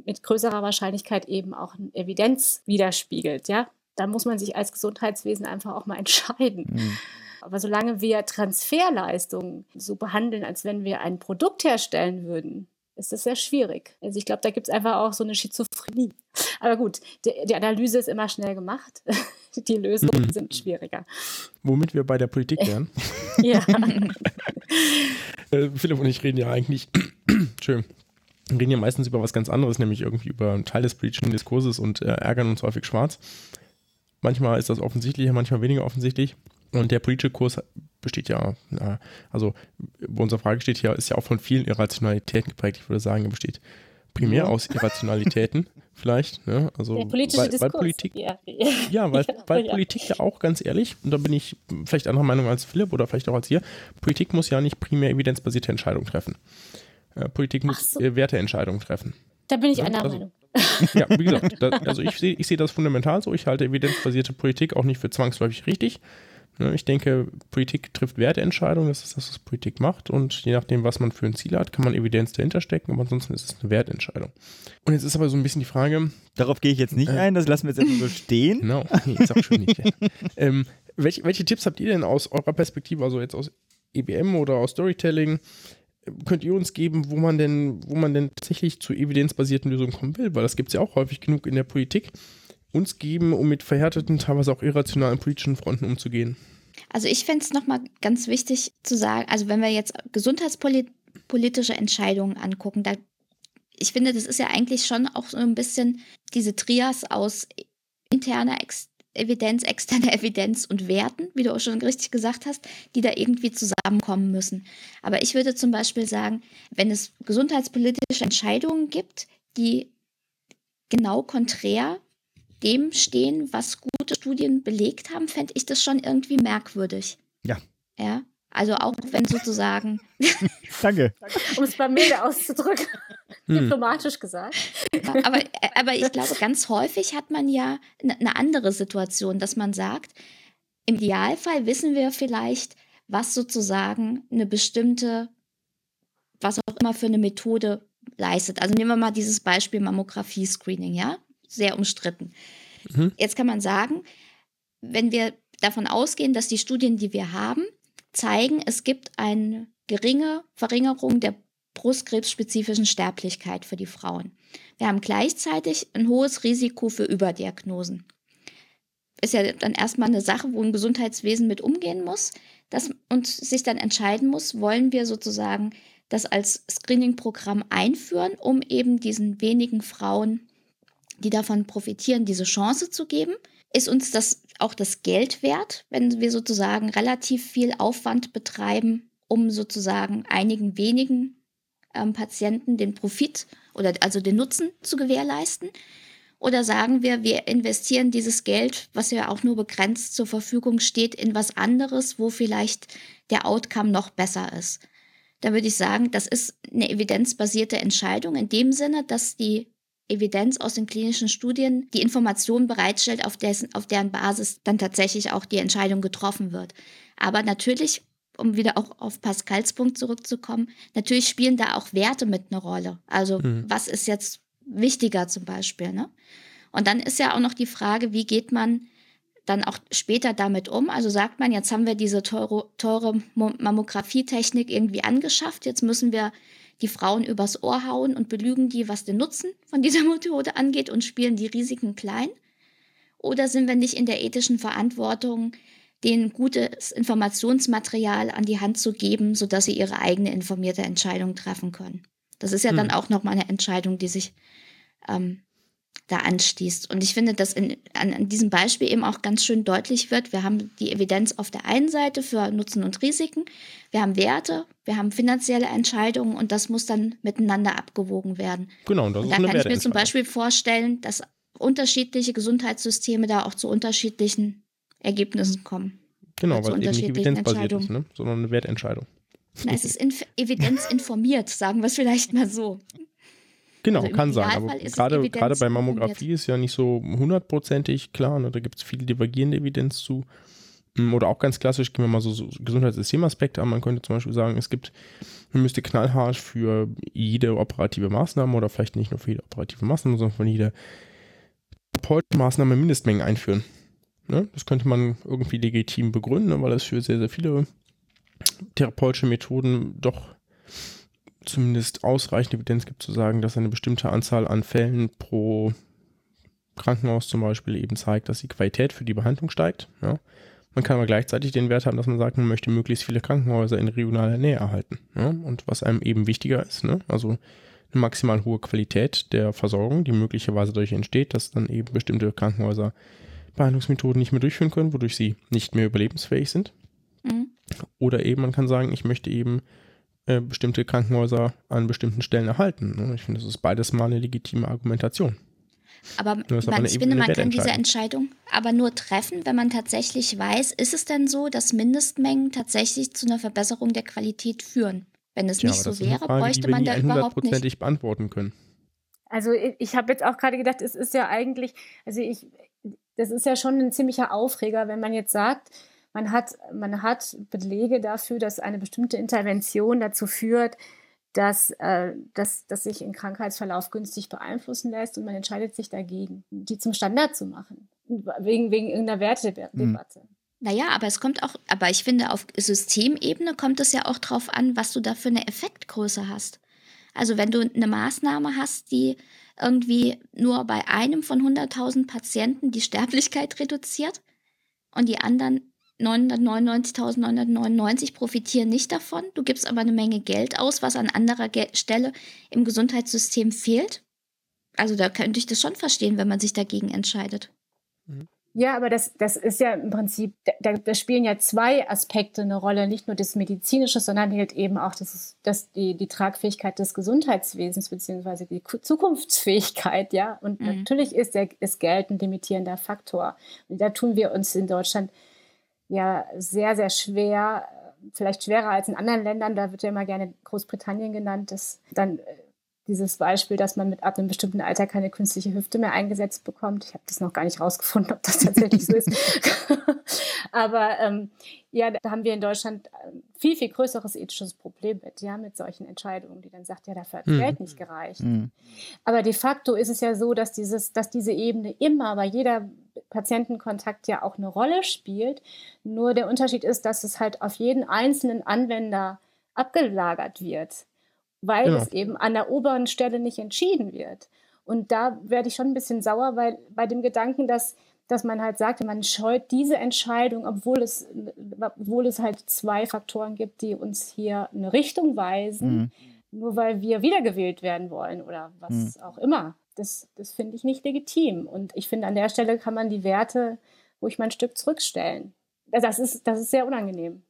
mit größerer Wahrscheinlichkeit eben auch eine Evidenz widerspiegelt. Ja, da muss man sich als Gesundheitswesen einfach auch mal entscheiden. Mhm. Aber solange wir Transferleistungen so behandeln, als wenn wir ein Produkt herstellen würden, ist das sehr schwierig. Also ich glaube, da gibt es einfach auch so eine Schizophrenie. Aber gut, die, die Analyse ist immer schnell gemacht. die Lösungen mhm. sind schwieriger. Womit wir bei der Politik wären. ja. äh, Philipp und ich reden ja eigentlich, schön, reden ja meistens über was ganz anderes, nämlich irgendwie über einen Teil des politischen Diskurses und äh, ärgern uns häufig schwarz. Manchmal ist das offensichtlicher, manchmal weniger offensichtlich. Und der politische Kurs besteht ja, also wo unsere Frage steht hier, ist ja auch von vielen Irrationalitäten geprägt. Ich würde sagen, er besteht primär aus Irrationalitäten vielleicht. Ne? Also, der politische weil, Diskurs. Weil Politik, ja, ja weil, ja, weil ja. Politik ja auch ganz ehrlich, und da bin ich vielleicht anderer Meinung als Philipp oder vielleicht auch als ihr, Politik muss ja nicht primär evidenzbasierte Entscheidungen treffen. Äh, Politik muss so. Äh, Werteentscheidungen treffen. Da bin ich ja, einer also, Meinung. Ja, wie gesagt, das, also ich sehe ich seh das fundamental so. Ich halte evidenzbasierte Politik auch nicht für zwangsläufig richtig. Ne, ich denke, Politik trifft Werteentscheidungen, das ist das, was Politik macht. Und je nachdem, was man für ein Ziel hat, kann man Evidenz dahinter stecken, aber ansonsten ist es eine Wertentscheidung. Und jetzt ist aber so ein bisschen die Frage. Darauf gehe ich jetzt nicht äh, ein, das lassen wir jetzt einfach so stehen. Genau, nee, ist auch schon nicht. ähm, welche, welche Tipps habt ihr denn aus eurer Perspektive, also jetzt aus EBM oder aus Storytelling, könnt ihr uns geben, wo man denn, wo man denn tatsächlich zu evidenzbasierten Lösungen kommen will? Weil das gibt es ja auch häufig genug in der Politik. Uns geben, um mit verhärteten, teilweise auch irrationalen politischen Fronten umzugehen. Also ich fände es nochmal ganz wichtig zu sagen, also wenn wir jetzt gesundheitspolitische Entscheidungen angucken, da ich finde, das ist ja eigentlich schon auch so ein bisschen diese Trias aus interner, Ex Evidenz, externe Evidenz und Werten, wie du auch schon richtig gesagt hast, die da irgendwie zusammenkommen müssen. Aber ich würde zum Beispiel sagen, wenn es gesundheitspolitische Entscheidungen gibt, die genau konträr dem stehen, was gute Studien belegt haben, fände ich das schon irgendwie merkwürdig. Ja. Ja. Also auch wenn sozusagen. Danke. um es bei mir auszudrücken. Hm. Diplomatisch gesagt. aber, aber ich glaube, ganz häufig hat man ja eine andere Situation, dass man sagt, im Idealfall wissen wir vielleicht, was sozusagen eine bestimmte, was auch immer für eine Methode leistet. Also nehmen wir mal dieses Beispiel Mammographie-Screening, ja? Sehr umstritten. Mhm. Jetzt kann man sagen, wenn wir davon ausgehen, dass die Studien, die wir haben, zeigen, es gibt eine geringe Verringerung der brustkrebsspezifischen Sterblichkeit für die Frauen. Wir haben gleichzeitig ein hohes Risiko für Überdiagnosen. Ist ja dann erstmal eine Sache, wo ein Gesundheitswesen mit umgehen muss das, und sich dann entscheiden muss, wollen wir sozusagen das als Screening-Programm einführen, um eben diesen wenigen Frauen, die davon profitieren, diese Chance zu geben. Ist uns das auch das Geld wert, wenn wir sozusagen relativ viel Aufwand betreiben, um sozusagen einigen wenigen ähm, Patienten den Profit oder also den Nutzen zu gewährleisten? Oder sagen wir, wir investieren dieses Geld, was ja auch nur begrenzt zur Verfügung steht, in was anderes, wo vielleicht der Outcome noch besser ist? Da würde ich sagen, das ist eine evidenzbasierte Entscheidung in dem Sinne, dass die Evidenz aus den klinischen Studien die Informationen bereitstellt, auf, dessen, auf deren Basis dann tatsächlich auch die Entscheidung getroffen wird. Aber natürlich um wieder auch auf Pascals Punkt zurückzukommen, natürlich spielen da auch Werte mit eine Rolle. Also mhm. was ist jetzt wichtiger zum Beispiel, ne? Und dann ist ja auch noch die Frage, wie geht man dann auch später damit um? Also sagt man, jetzt haben wir diese teure, teure Mammografietechnik irgendwie angeschafft, jetzt müssen wir die Frauen übers Ohr hauen und belügen die, was den Nutzen von dieser Methode angeht und spielen die Risiken klein? Oder sind wir nicht in der ethischen Verantwortung, denen gutes Informationsmaterial an die Hand zu geben, sodass sie ihre eigene informierte Entscheidung treffen können. Das ist ja hm. dann auch nochmal eine Entscheidung, die sich ähm, da anstießt. Und ich finde, dass in, an, an, diesem Beispiel eben auch ganz schön deutlich wird, wir haben die Evidenz auf der einen Seite für Nutzen und Risiken, wir haben Werte, wir haben finanzielle Entscheidungen und das muss dann miteinander abgewogen werden. Genau, und das und ist da kann ich mir zum Beispiel vorstellen, dass unterschiedliche Gesundheitssysteme da auch zu unterschiedlichen Ergebnissen kommen. Genau, weil es eben nicht evidenzbasiert ist, ne? sondern eine Wertentscheidung. Na, es ist evidenzinformiert, sagen wir es vielleicht mal so. Genau, also kann sein. Aber gerade, gerade bei Mammographie ist ja nicht so hundertprozentig klar. Ne? Da gibt es viel divergierende Evidenz zu. Mm, oder auch ganz klassisch, gehen wir mal so, so Gesundheitssystemaspekte an. Man könnte zum Beispiel sagen, es gibt, man müsste knallhart für jede operative Maßnahme oder vielleicht nicht nur für jede operative Maßnahme, sondern für jede Maßnahme Mindestmengen einführen. Ne? Das könnte man irgendwie legitim begründen, ne? weil es für sehr, sehr viele therapeutische Methoden doch zumindest ausreichend Evidenz gibt zu sagen, dass eine bestimmte Anzahl an Fällen pro Krankenhaus zum Beispiel eben zeigt, dass die Qualität für die Behandlung steigt. Ja. Man kann aber gleichzeitig den Wert haben, dass man sagt, man möchte möglichst viele Krankenhäuser in regionaler Nähe erhalten. Ja. Und was einem eben wichtiger ist, ne? also eine maximal hohe Qualität der Versorgung, die möglicherweise dadurch entsteht, dass dann eben bestimmte Krankenhäuser Behandlungsmethoden nicht mehr durchführen können, wodurch sie nicht mehr überlebensfähig sind. Mhm. Oder eben man kann sagen, ich möchte eben äh, bestimmte Krankenhäuser an bestimmten Stellen erhalten. Ne? Ich finde, das ist beides mal eine legitime Argumentation. Aber man, ich finde, man kann diese Entscheidung aber nur treffen, wenn man tatsächlich weiß, ist es denn so, dass Mindestmengen tatsächlich zu einer Verbesserung der Qualität führen? Wenn es ja, nicht so wäre, Frage, bräuchte man da überhaupt nicht. beantworten können. Also ich, ich habe jetzt auch gerade gedacht, es ist ja eigentlich, also ich, das ist ja schon ein ziemlicher Aufreger, wenn man jetzt sagt, man hat, man hat Belege dafür, dass eine bestimmte Intervention dazu führt, dass, äh, dass, dass sich ein Krankheitsverlauf günstig beeinflussen lässt und man entscheidet sich dagegen, die zum Standard zu machen, wegen, wegen irgendeiner Wertedebatte. Mhm. Naja, aber es kommt auch, aber ich finde, auf Systemebene kommt es ja auch drauf an, was du da für eine Effektgröße hast. Also wenn du eine Maßnahme hast, die irgendwie nur bei einem von 100.000 Patienten die Sterblichkeit reduziert und die anderen 999.999 profitieren nicht davon. Du gibst aber eine Menge Geld aus, was an anderer Ge Stelle im Gesundheitssystem fehlt. Also da könnte ich das schon verstehen, wenn man sich dagegen entscheidet. Mhm. Ja, aber das, das ist ja im Prinzip, da, da spielen ja zwei Aspekte eine Rolle, nicht nur das Medizinische, sondern halt eben auch das, das, die, die Tragfähigkeit des Gesundheitswesens beziehungsweise die Zukunftsfähigkeit, ja. Und mhm. natürlich ist, der, ist Geld ein limitierender Faktor. Und da tun wir uns in Deutschland ja sehr, sehr schwer, vielleicht schwerer als in anderen Ländern. Da wird ja immer gerne Großbritannien genannt, das dann äh, dieses Beispiel, dass man mit ab einem bestimmten Alter keine künstliche Hüfte mehr eingesetzt bekommt. Ich habe das noch gar nicht rausgefunden, ob das tatsächlich so ist. Aber ähm, ja, da haben wir in Deutschland ein viel, viel größeres ethisches Problem mit, ja, mit solchen Entscheidungen, die dann sagt, ja, dafür hat mhm. Geld nicht gereicht. Mhm. Aber de facto ist es ja so, dass dieses, dass diese Ebene immer bei jeder Patientenkontakt ja auch eine Rolle spielt. Nur der Unterschied ist, dass es halt auf jeden einzelnen Anwender abgelagert wird weil ja. es eben an der oberen Stelle nicht entschieden wird. Und da werde ich schon ein bisschen sauer, weil bei dem Gedanken, dass, dass man halt sagte, man scheut diese Entscheidung, obwohl es, obwohl es halt zwei Faktoren gibt, die uns hier eine Richtung weisen, mhm. nur weil wir wiedergewählt werden wollen oder was mhm. auch immer. Das, das finde ich nicht legitim. Und ich finde, an der Stelle kann man die Werte ruhig mal ein Stück zurückstellen. Das ist, das ist sehr unangenehm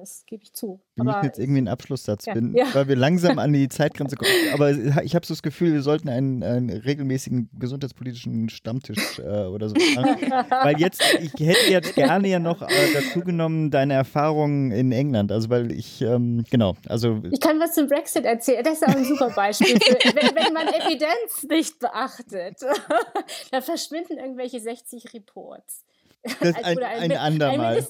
das gebe ich zu. Wir aber müssen jetzt irgendwie einen Abschlusssatz ja, finden, ja. weil wir langsam an die Zeitgrenze kommen. Aber ich habe so das Gefühl, wir sollten einen, einen regelmäßigen gesundheitspolitischen Stammtisch äh, oder so machen. weil jetzt, ich hätte jetzt gerne ja noch äh, dazu genommen deine Erfahrungen in England. Also weil ich, ähm, genau, also. Ich kann was zum Brexit erzählen. Das ist auch ein super Beispiel. Für, wenn, wenn man Evidenz nicht beachtet, da verschwinden irgendwelche 60 Reports. Das ein, ein, ein andermal.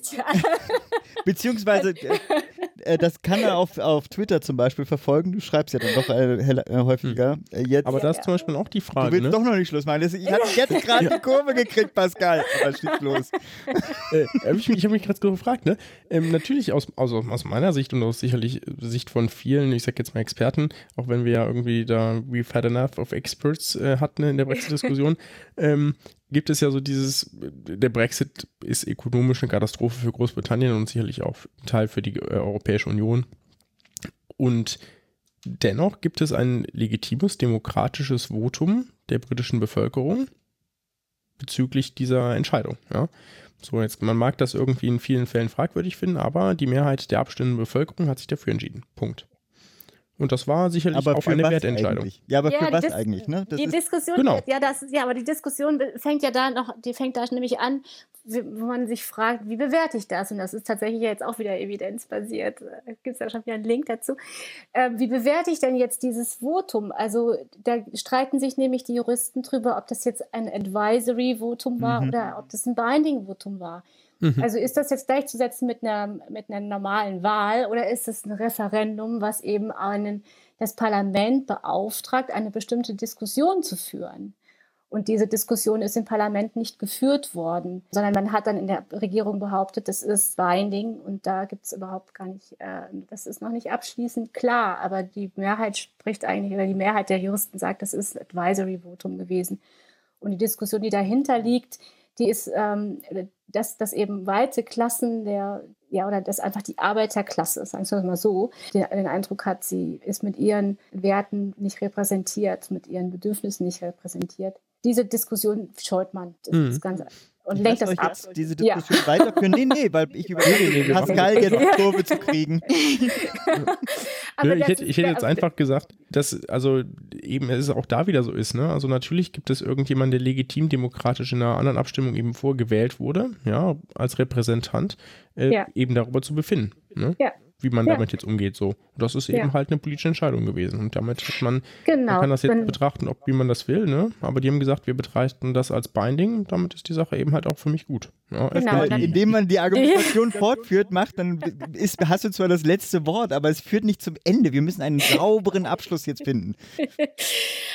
Beziehungsweise, äh, das kann er auf, auf Twitter zum Beispiel verfolgen. Du schreibst ja dann doch äh, äh, häufiger. Äh, jetzt, Aber das ist zum Beispiel auch die Frage. Du willst ne? doch noch nicht Schluss machen. Ich habe jetzt gerade die Kurve gekriegt, Pascal. Aber schieß los. äh, ich, ich habe mich gerade gefragt. Ne? Ähm, natürlich aus, aus, aus meiner Sicht und aus sicherlich Sicht von vielen, ich sag jetzt mal Experten, auch wenn wir ja irgendwie da We've had enough of experts äh, hatten in der Brexit-Diskussion, ähm, gibt es ja so dieses, der Brexit ist ökonomisch eine Katastrophe für Großbritannien und sicherlich auch ein Teil für die äh, Europäische Union. Und dennoch gibt es ein legitimes demokratisches Votum der britischen Bevölkerung bezüglich dieser Entscheidung. Ja. So, jetzt, man mag das irgendwie in vielen Fällen fragwürdig finden, aber die Mehrheit der abstimmenden Bevölkerung hat sich dafür entschieden. Punkt. Und das war sicherlich aber auch eine Wertentscheidung. Eigentlich? Ja, aber ja, für was Dis eigentlich? Ne? Das die Diskussion, genau. ja, das, ja, aber die Diskussion fängt ja da noch, die fängt da nämlich an, wo man sich fragt, wie bewerte ich das? Und das ist tatsächlich jetzt auch wieder evidenzbasiert. Da gibt es ja schon wieder einen Link dazu. Ähm, wie bewerte ich denn jetzt dieses Votum? Also da streiten sich nämlich die Juristen drüber, ob das jetzt ein Advisory-Votum war mhm. oder ob das ein Binding-Votum war. Mhm. Also ist das jetzt gleichzusetzen mit einer, mit einer normalen Wahl oder ist es ein Referendum, was eben einen, das Parlament beauftragt, eine bestimmte Diskussion zu führen? Und diese Diskussion ist im Parlament nicht geführt worden, sondern man hat dann in der Regierung behauptet, das ist binding und da gibt es überhaupt gar nicht, äh, das ist noch nicht abschließend klar, aber die Mehrheit spricht eigentlich, oder die Mehrheit der Juristen sagt, das ist Advisory Votum gewesen. Und die Diskussion, die dahinter liegt, die ist, ähm, dass, dass eben weite Klassen der, ja, oder dass einfach die Arbeiterklasse, sagen wir mal so, den, den Eindruck hat, sie ist mit ihren Werten nicht repräsentiert, mit ihren Bedürfnissen nicht repräsentiert. Diese Diskussion scheut man. Das mhm. ist ganz und lenkt das ab. Jetzt diese Diskussion ja. weiterführen? Nee, nee, weil ich überlege, Pascal jetzt die Kurve zu kriegen. ich, hätte, ich hätte jetzt einfach gesagt, dass, also eben es auch da wieder so ist, ne? Also natürlich gibt es irgendjemanden, der legitim demokratisch in einer anderen Abstimmung eben vorgewählt wurde, ja, als Repräsentant, äh, ja. eben darüber zu befinden. Ne? Ja wie man ja. damit jetzt umgeht. So. Und das ist eben ja. halt eine politische Entscheidung gewesen. Und damit hat man, genau. man kann das jetzt Wenn, betrachten, ob wie man das will, ne? Aber die haben gesagt, wir betrachten das als Binding. Damit ist die Sache eben halt auch für mich gut. Ja, genau, dann, indem man die Argumentation fortführt, macht, dann ist, hast du zwar das letzte Wort, aber es führt nicht zum Ende. Wir müssen einen sauberen Abschluss jetzt finden.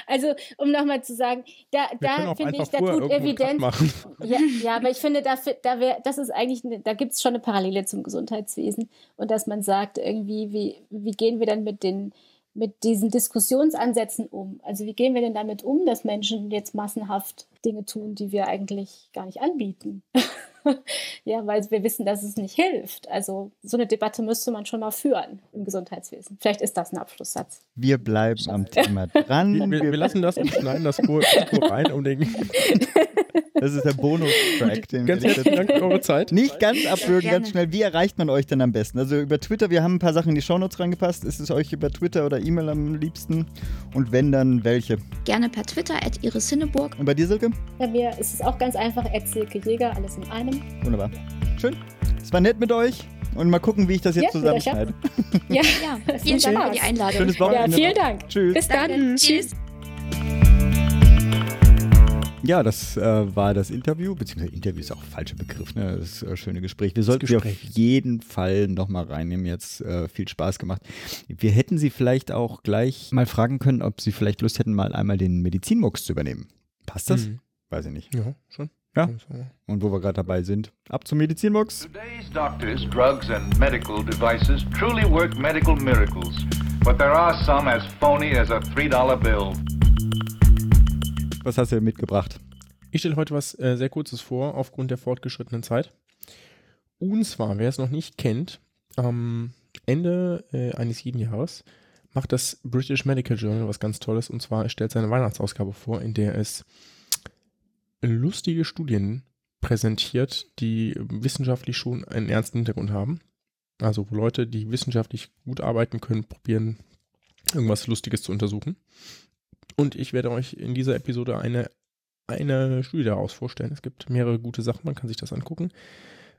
Also, um nochmal zu sagen, da, da finde ich, da tut Evidenz. Ja, ja, aber ich finde, da, da wär, das ist eigentlich, eine, da gibt es schon eine Parallele zum Gesundheitswesen und dass man sagt, irgendwie, wie, wie gehen wir dann mit den mit diesen Diskussionsansätzen um? Also wie gehen wir denn damit um, dass Menschen jetzt massenhaft Dinge tun, die wir eigentlich gar nicht anbieten? ja, weil wir wissen, dass es nicht hilft. Also so eine Debatte müsste man schon mal führen im Gesundheitswesen. Vielleicht ist das ein Abschlusssatz. Wir bleiben am Thema dran. Wir, wir, wir lassen das und schneiden das Kur rein, um den. Das ist der Bonus-Track. ganz herzlichen Dank für eure Zeit. Nicht ganz abwürgen, ganz schnell. Wie erreicht man euch denn am besten? Also über Twitter, wir haben ein paar Sachen in die Shownotes reingepasst. Ist es euch über Twitter oder E-Mail am liebsten? Und wenn, dann welche? Gerne per Twitter, at Iris Hinneburg. Und bei dir, Silke? Bei mir ist es auch ganz einfach, at Silke Jäger, alles in einem. Wunderbar. Schön. Es war nett mit euch. Und mal gucken, wie ich das jetzt ja, zusammenschneide. Ja, ja. vielen Dank für die Einladung. Schönes Wochenende. Ja, vielen Dank. Tschüss. Bis dann. Tschüss. Ja, das äh, war das Interview, beziehungsweise Interview ist auch ein falscher Begriff, ne? Das äh, schöne Gespräch. Wir sollten sie auf jeden Fall nochmal reinnehmen. Jetzt äh, viel Spaß gemacht. Wir hätten sie vielleicht auch gleich mal fragen können, ob sie vielleicht Lust hätten, mal einmal den Medizinmux zu übernehmen. Passt das? Mhm. Weiß ich nicht. Ja, schon. Ja. Und wo wir gerade dabei sind, ab zum Medizinbox. Today's doctors, drugs and medical devices truly work medical miracles. But there are some as phony as a $3 bill. Was hast du mitgebracht? Ich stelle heute was äh, sehr Kurzes vor, aufgrund der fortgeschrittenen Zeit. Und zwar, wer es noch nicht kennt, am Ende äh, eines jeden Jahres macht das British Medical Journal was ganz Tolles. Und zwar stellt seine Weihnachtsausgabe vor, in der es lustige Studien präsentiert, die wissenschaftlich schon einen ernsten Hintergrund haben. Also wo Leute, die wissenschaftlich gut arbeiten können, probieren, irgendwas Lustiges zu untersuchen. Und ich werde euch in dieser Episode eine, eine Studie daraus vorstellen. Es gibt mehrere gute Sachen, man kann sich das angucken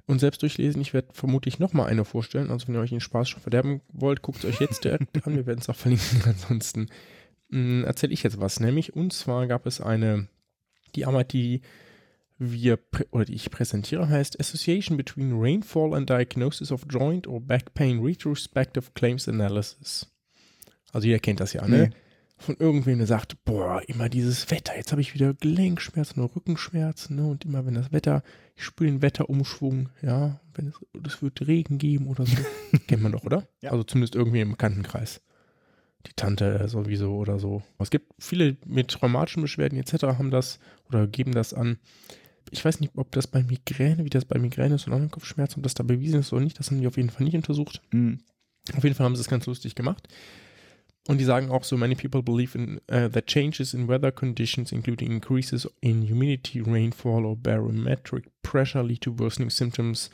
und selbst durchlesen. Ich werde vermutlich nochmal eine vorstellen. Also wenn ihr euch den Spaß schon verderben wollt, guckt es euch jetzt direkt an. Wir werden es auch verlinken. Ansonsten hm, erzähle ich jetzt was. Nämlich, und zwar gab es eine die Arbeit, die wir oder die ich präsentiere, heißt Association between Rainfall and Diagnosis of Joint or Back Pain Retrospective Claims Analysis. Also jeder kennt das ja, ne? Nee. Von irgendwem, der sagt, boah, immer dieses Wetter, jetzt habe ich wieder Gelenkschmerzen oder Rückenschmerzen, ne? Und immer wenn das Wetter, ich spüre den Wetterumschwung, ja, wenn es, es wird Regen geben oder so. Kennt man doch, oder? Ja. Also zumindest irgendwie im Bekanntenkreis die Tante sowieso oder so. Es gibt viele mit traumatischen Beschwerden etc. haben das oder geben das an. Ich weiß nicht, ob das bei Migräne, wie das bei Migräne ist und anderen Kopfschmerzen, ob das da bewiesen ist oder nicht. Das haben die auf jeden Fall nicht untersucht. Mhm. Auf jeden Fall haben sie es ganz lustig gemacht. Und die sagen auch so, many people believe in uh, that changes in weather conditions, including increases in humidity, rainfall or barometric pressure lead to worsening symptoms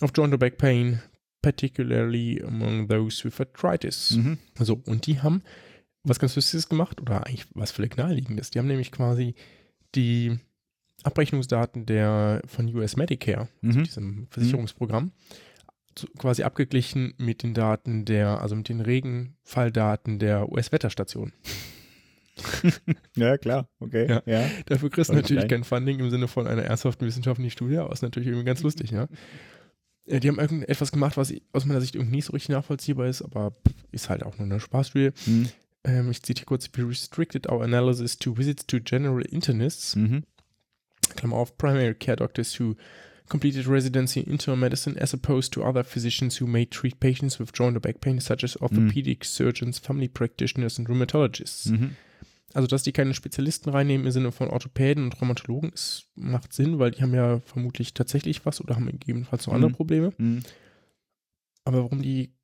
of joint or back pain, particularly among those with arthritis. Mhm. So, und die haben was ganz Lustiges gemacht, oder eigentlich was völlig naheliegendes. Die haben nämlich quasi die Abrechnungsdaten der von US Medicare, also mhm. diesem Versicherungsprogramm, mhm. Quasi abgeglichen mit den Daten der, also mit den Regenfalldaten der US-Wetterstation. ja, klar, okay. Ja. ja. Dafür kriegst du natürlich kein Funding im Sinne von einer ernsthaften wissenschaftlichen Studie, aber ist natürlich irgendwie ganz lustig, ja. Ja, die haben irgendetwas gemacht, was aus meiner Sicht irgendwie nicht so richtig nachvollziehbar ist, aber ist halt auch nur eine Spaßstudie. Mhm. Ähm, ich zitiere kurz: We restricted our analysis to visits to general internists, mhm. Klammer auf, primary care doctors who completed residency in internal medicine as opposed to other physicians who may treat patients with joint or back pain, such as orthopedic mhm. surgeons, family practitioners and rheumatologists. Mhm. Also, dass die keine Spezialisten reinnehmen im Sinne von Orthopäden und Rheumatologen, ist, macht Sinn, weil die haben ja vermutlich tatsächlich was oder haben gegebenenfalls noch mhm. andere Probleme. Mhm. Aber warum die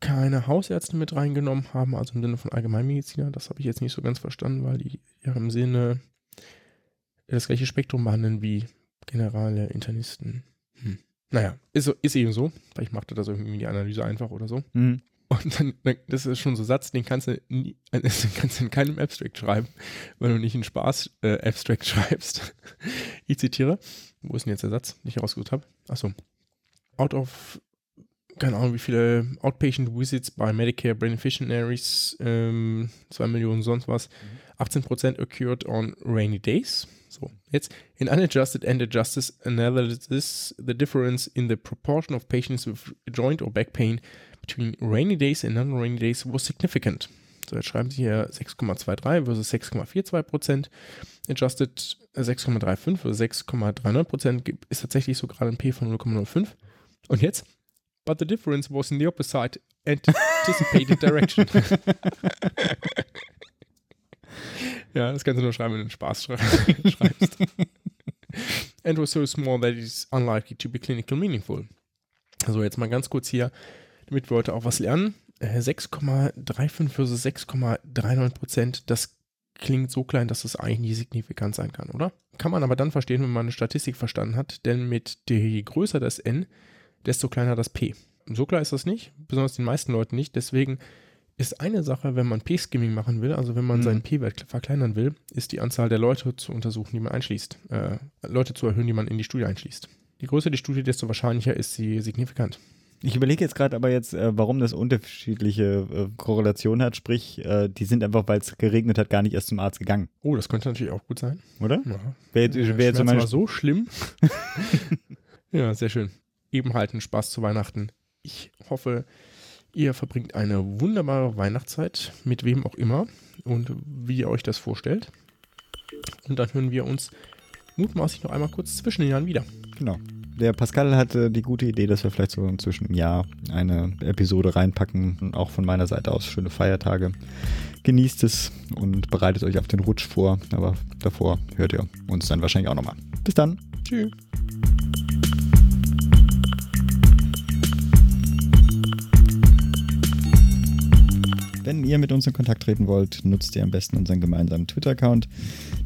keine Hausärzte mit reingenommen haben, also im Sinne von Allgemeinmediziner, das habe ich jetzt nicht so ganz verstanden, weil die ja im Sinne das gleiche Spektrum behandeln wie generale Internisten. Hm. Naja, ist, ist eben so. Vielleicht macht er das irgendwie die Analyse einfach oder so. Mhm. Und dann, das ist schon so ein Satz, den kannst du, nie, den kannst du in keinem Abstract schreiben, wenn du nicht einen Spaß-Abstract äh, schreibst. ich zitiere, wo ist denn jetzt der Satz, den ich herausgesucht habe? Achso. Out of, keine Ahnung, wie viele Outpatient Visits by Medicare Beneficiaries, ähm, 2 Millionen sonst was, 18% occurred on rainy days. So, jetzt in unadjusted and adjusted analysis, the difference in the proportion of patients with joint or back pain between rainy days and non-rainy days was significant. So, jetzt schreiben sie hier 6,23 versus 6,42 Prozent. Adjusted 6,35 versus 6,39 Prozent ist tatsächlich so gerade ein P von 0,05. Und jetzt? But the difference was in the opposite anticipated direction. ja, das kannst du nur schreiben, wenn du Spaß schreibst. and was so small that it is unlikely to be clinically meaningful. Also jetzt mal ganz kurz hier damit wir heute auch was lernen. 6,35 äh, versus 6,39 Prozent, das klingt so klein, dass es eigentlich nie signifikant sein kann, oder? Kann man aber dann verstehen, wenn man eine Statistik verstanden hat, denn mit je größer das n, desto kleiner das p. So klar ist das nicht, besonders den meisten Leuten nicht. Deswegen ist eine Sache, wenn man P-Skimming machen will, also wenn man mhm. seinen P-Wert verkleinern will, ist die Anzahl der Leute zu untersuchen, die man einschließt. Äh, Leute zu erhöhen, die man in die Studie einschließt. Je größer die Studie, desto wahrscheinlicher ist sie signifikant. Ich überlege jetzt gerade aber jetzt, äh, warum das unterschiedliche äh, Korrelationen hat. Sprich, äh, die sind einfach, weil es geregnet hat, gar nicht erst zum Arzt gegangen. Oh, das könnte natürlich auch gut sein. Oder? Ja. Wäre jetzt, wär jetzt war so schlimm. ja, sehr schön. Eben halt ein Spaß zu Weihnachten. Ich hoffe, ihr verbringt eine wunderbare Weihnachtszeit, mit wem auch immer und wie ihr euch das vorstellt. Und dann hören wir uns mutmaßlich noch einmal kurz zwischen den Jahren wieder. Genau der Pascal hatte die gute Idee, dass wir vielleicht so inzwischen im Jahr eine Episode reinpacken. Und auch von meiner Seite aus schöne Feiertage. Genießt es und bereitet euch auf den Rutsch vor. Aber davor hört ihr uns dann wahrscheinlich auch nochmal. Bis dann. Tschüss. Wenn ihr mit uns in Kontakt treten wollt, nutzt ihr am besten unseren gemeinsamen Twitter-Account.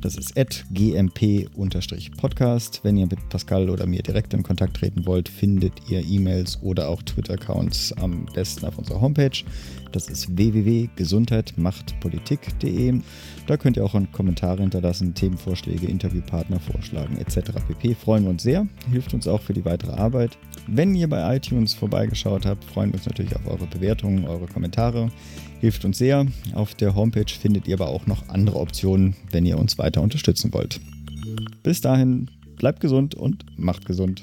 Das ist gmp-podcast. Wenn ihr mit Pascal oder mir direkt in Kontakt treten wollt, findet ihr E-Mails oder auch Twitter-Accounts am besten auf unserer Homepage. Das ist www.gesundheitmachtpolitik.de. Da könnt ihr auch Kommentare hinterlassen, Themenvorschläge, Interviewpartner vorschlagen etc. pp. Freuen wir uns sehr, hilft uns auch für die weitere Arbeit. Wenn ihr bei iTunes vorbeigeschaut habt, freuen wir uns natürlich auf eure Bewertungen, eure Kommentare. Hilft uns sehr. Auf der Homepage findet ihr aber auch noch andere Optionen, wenn ihr uns weiter unterstützen wollt. Bis dahin, bleibt gesund und macht gesund.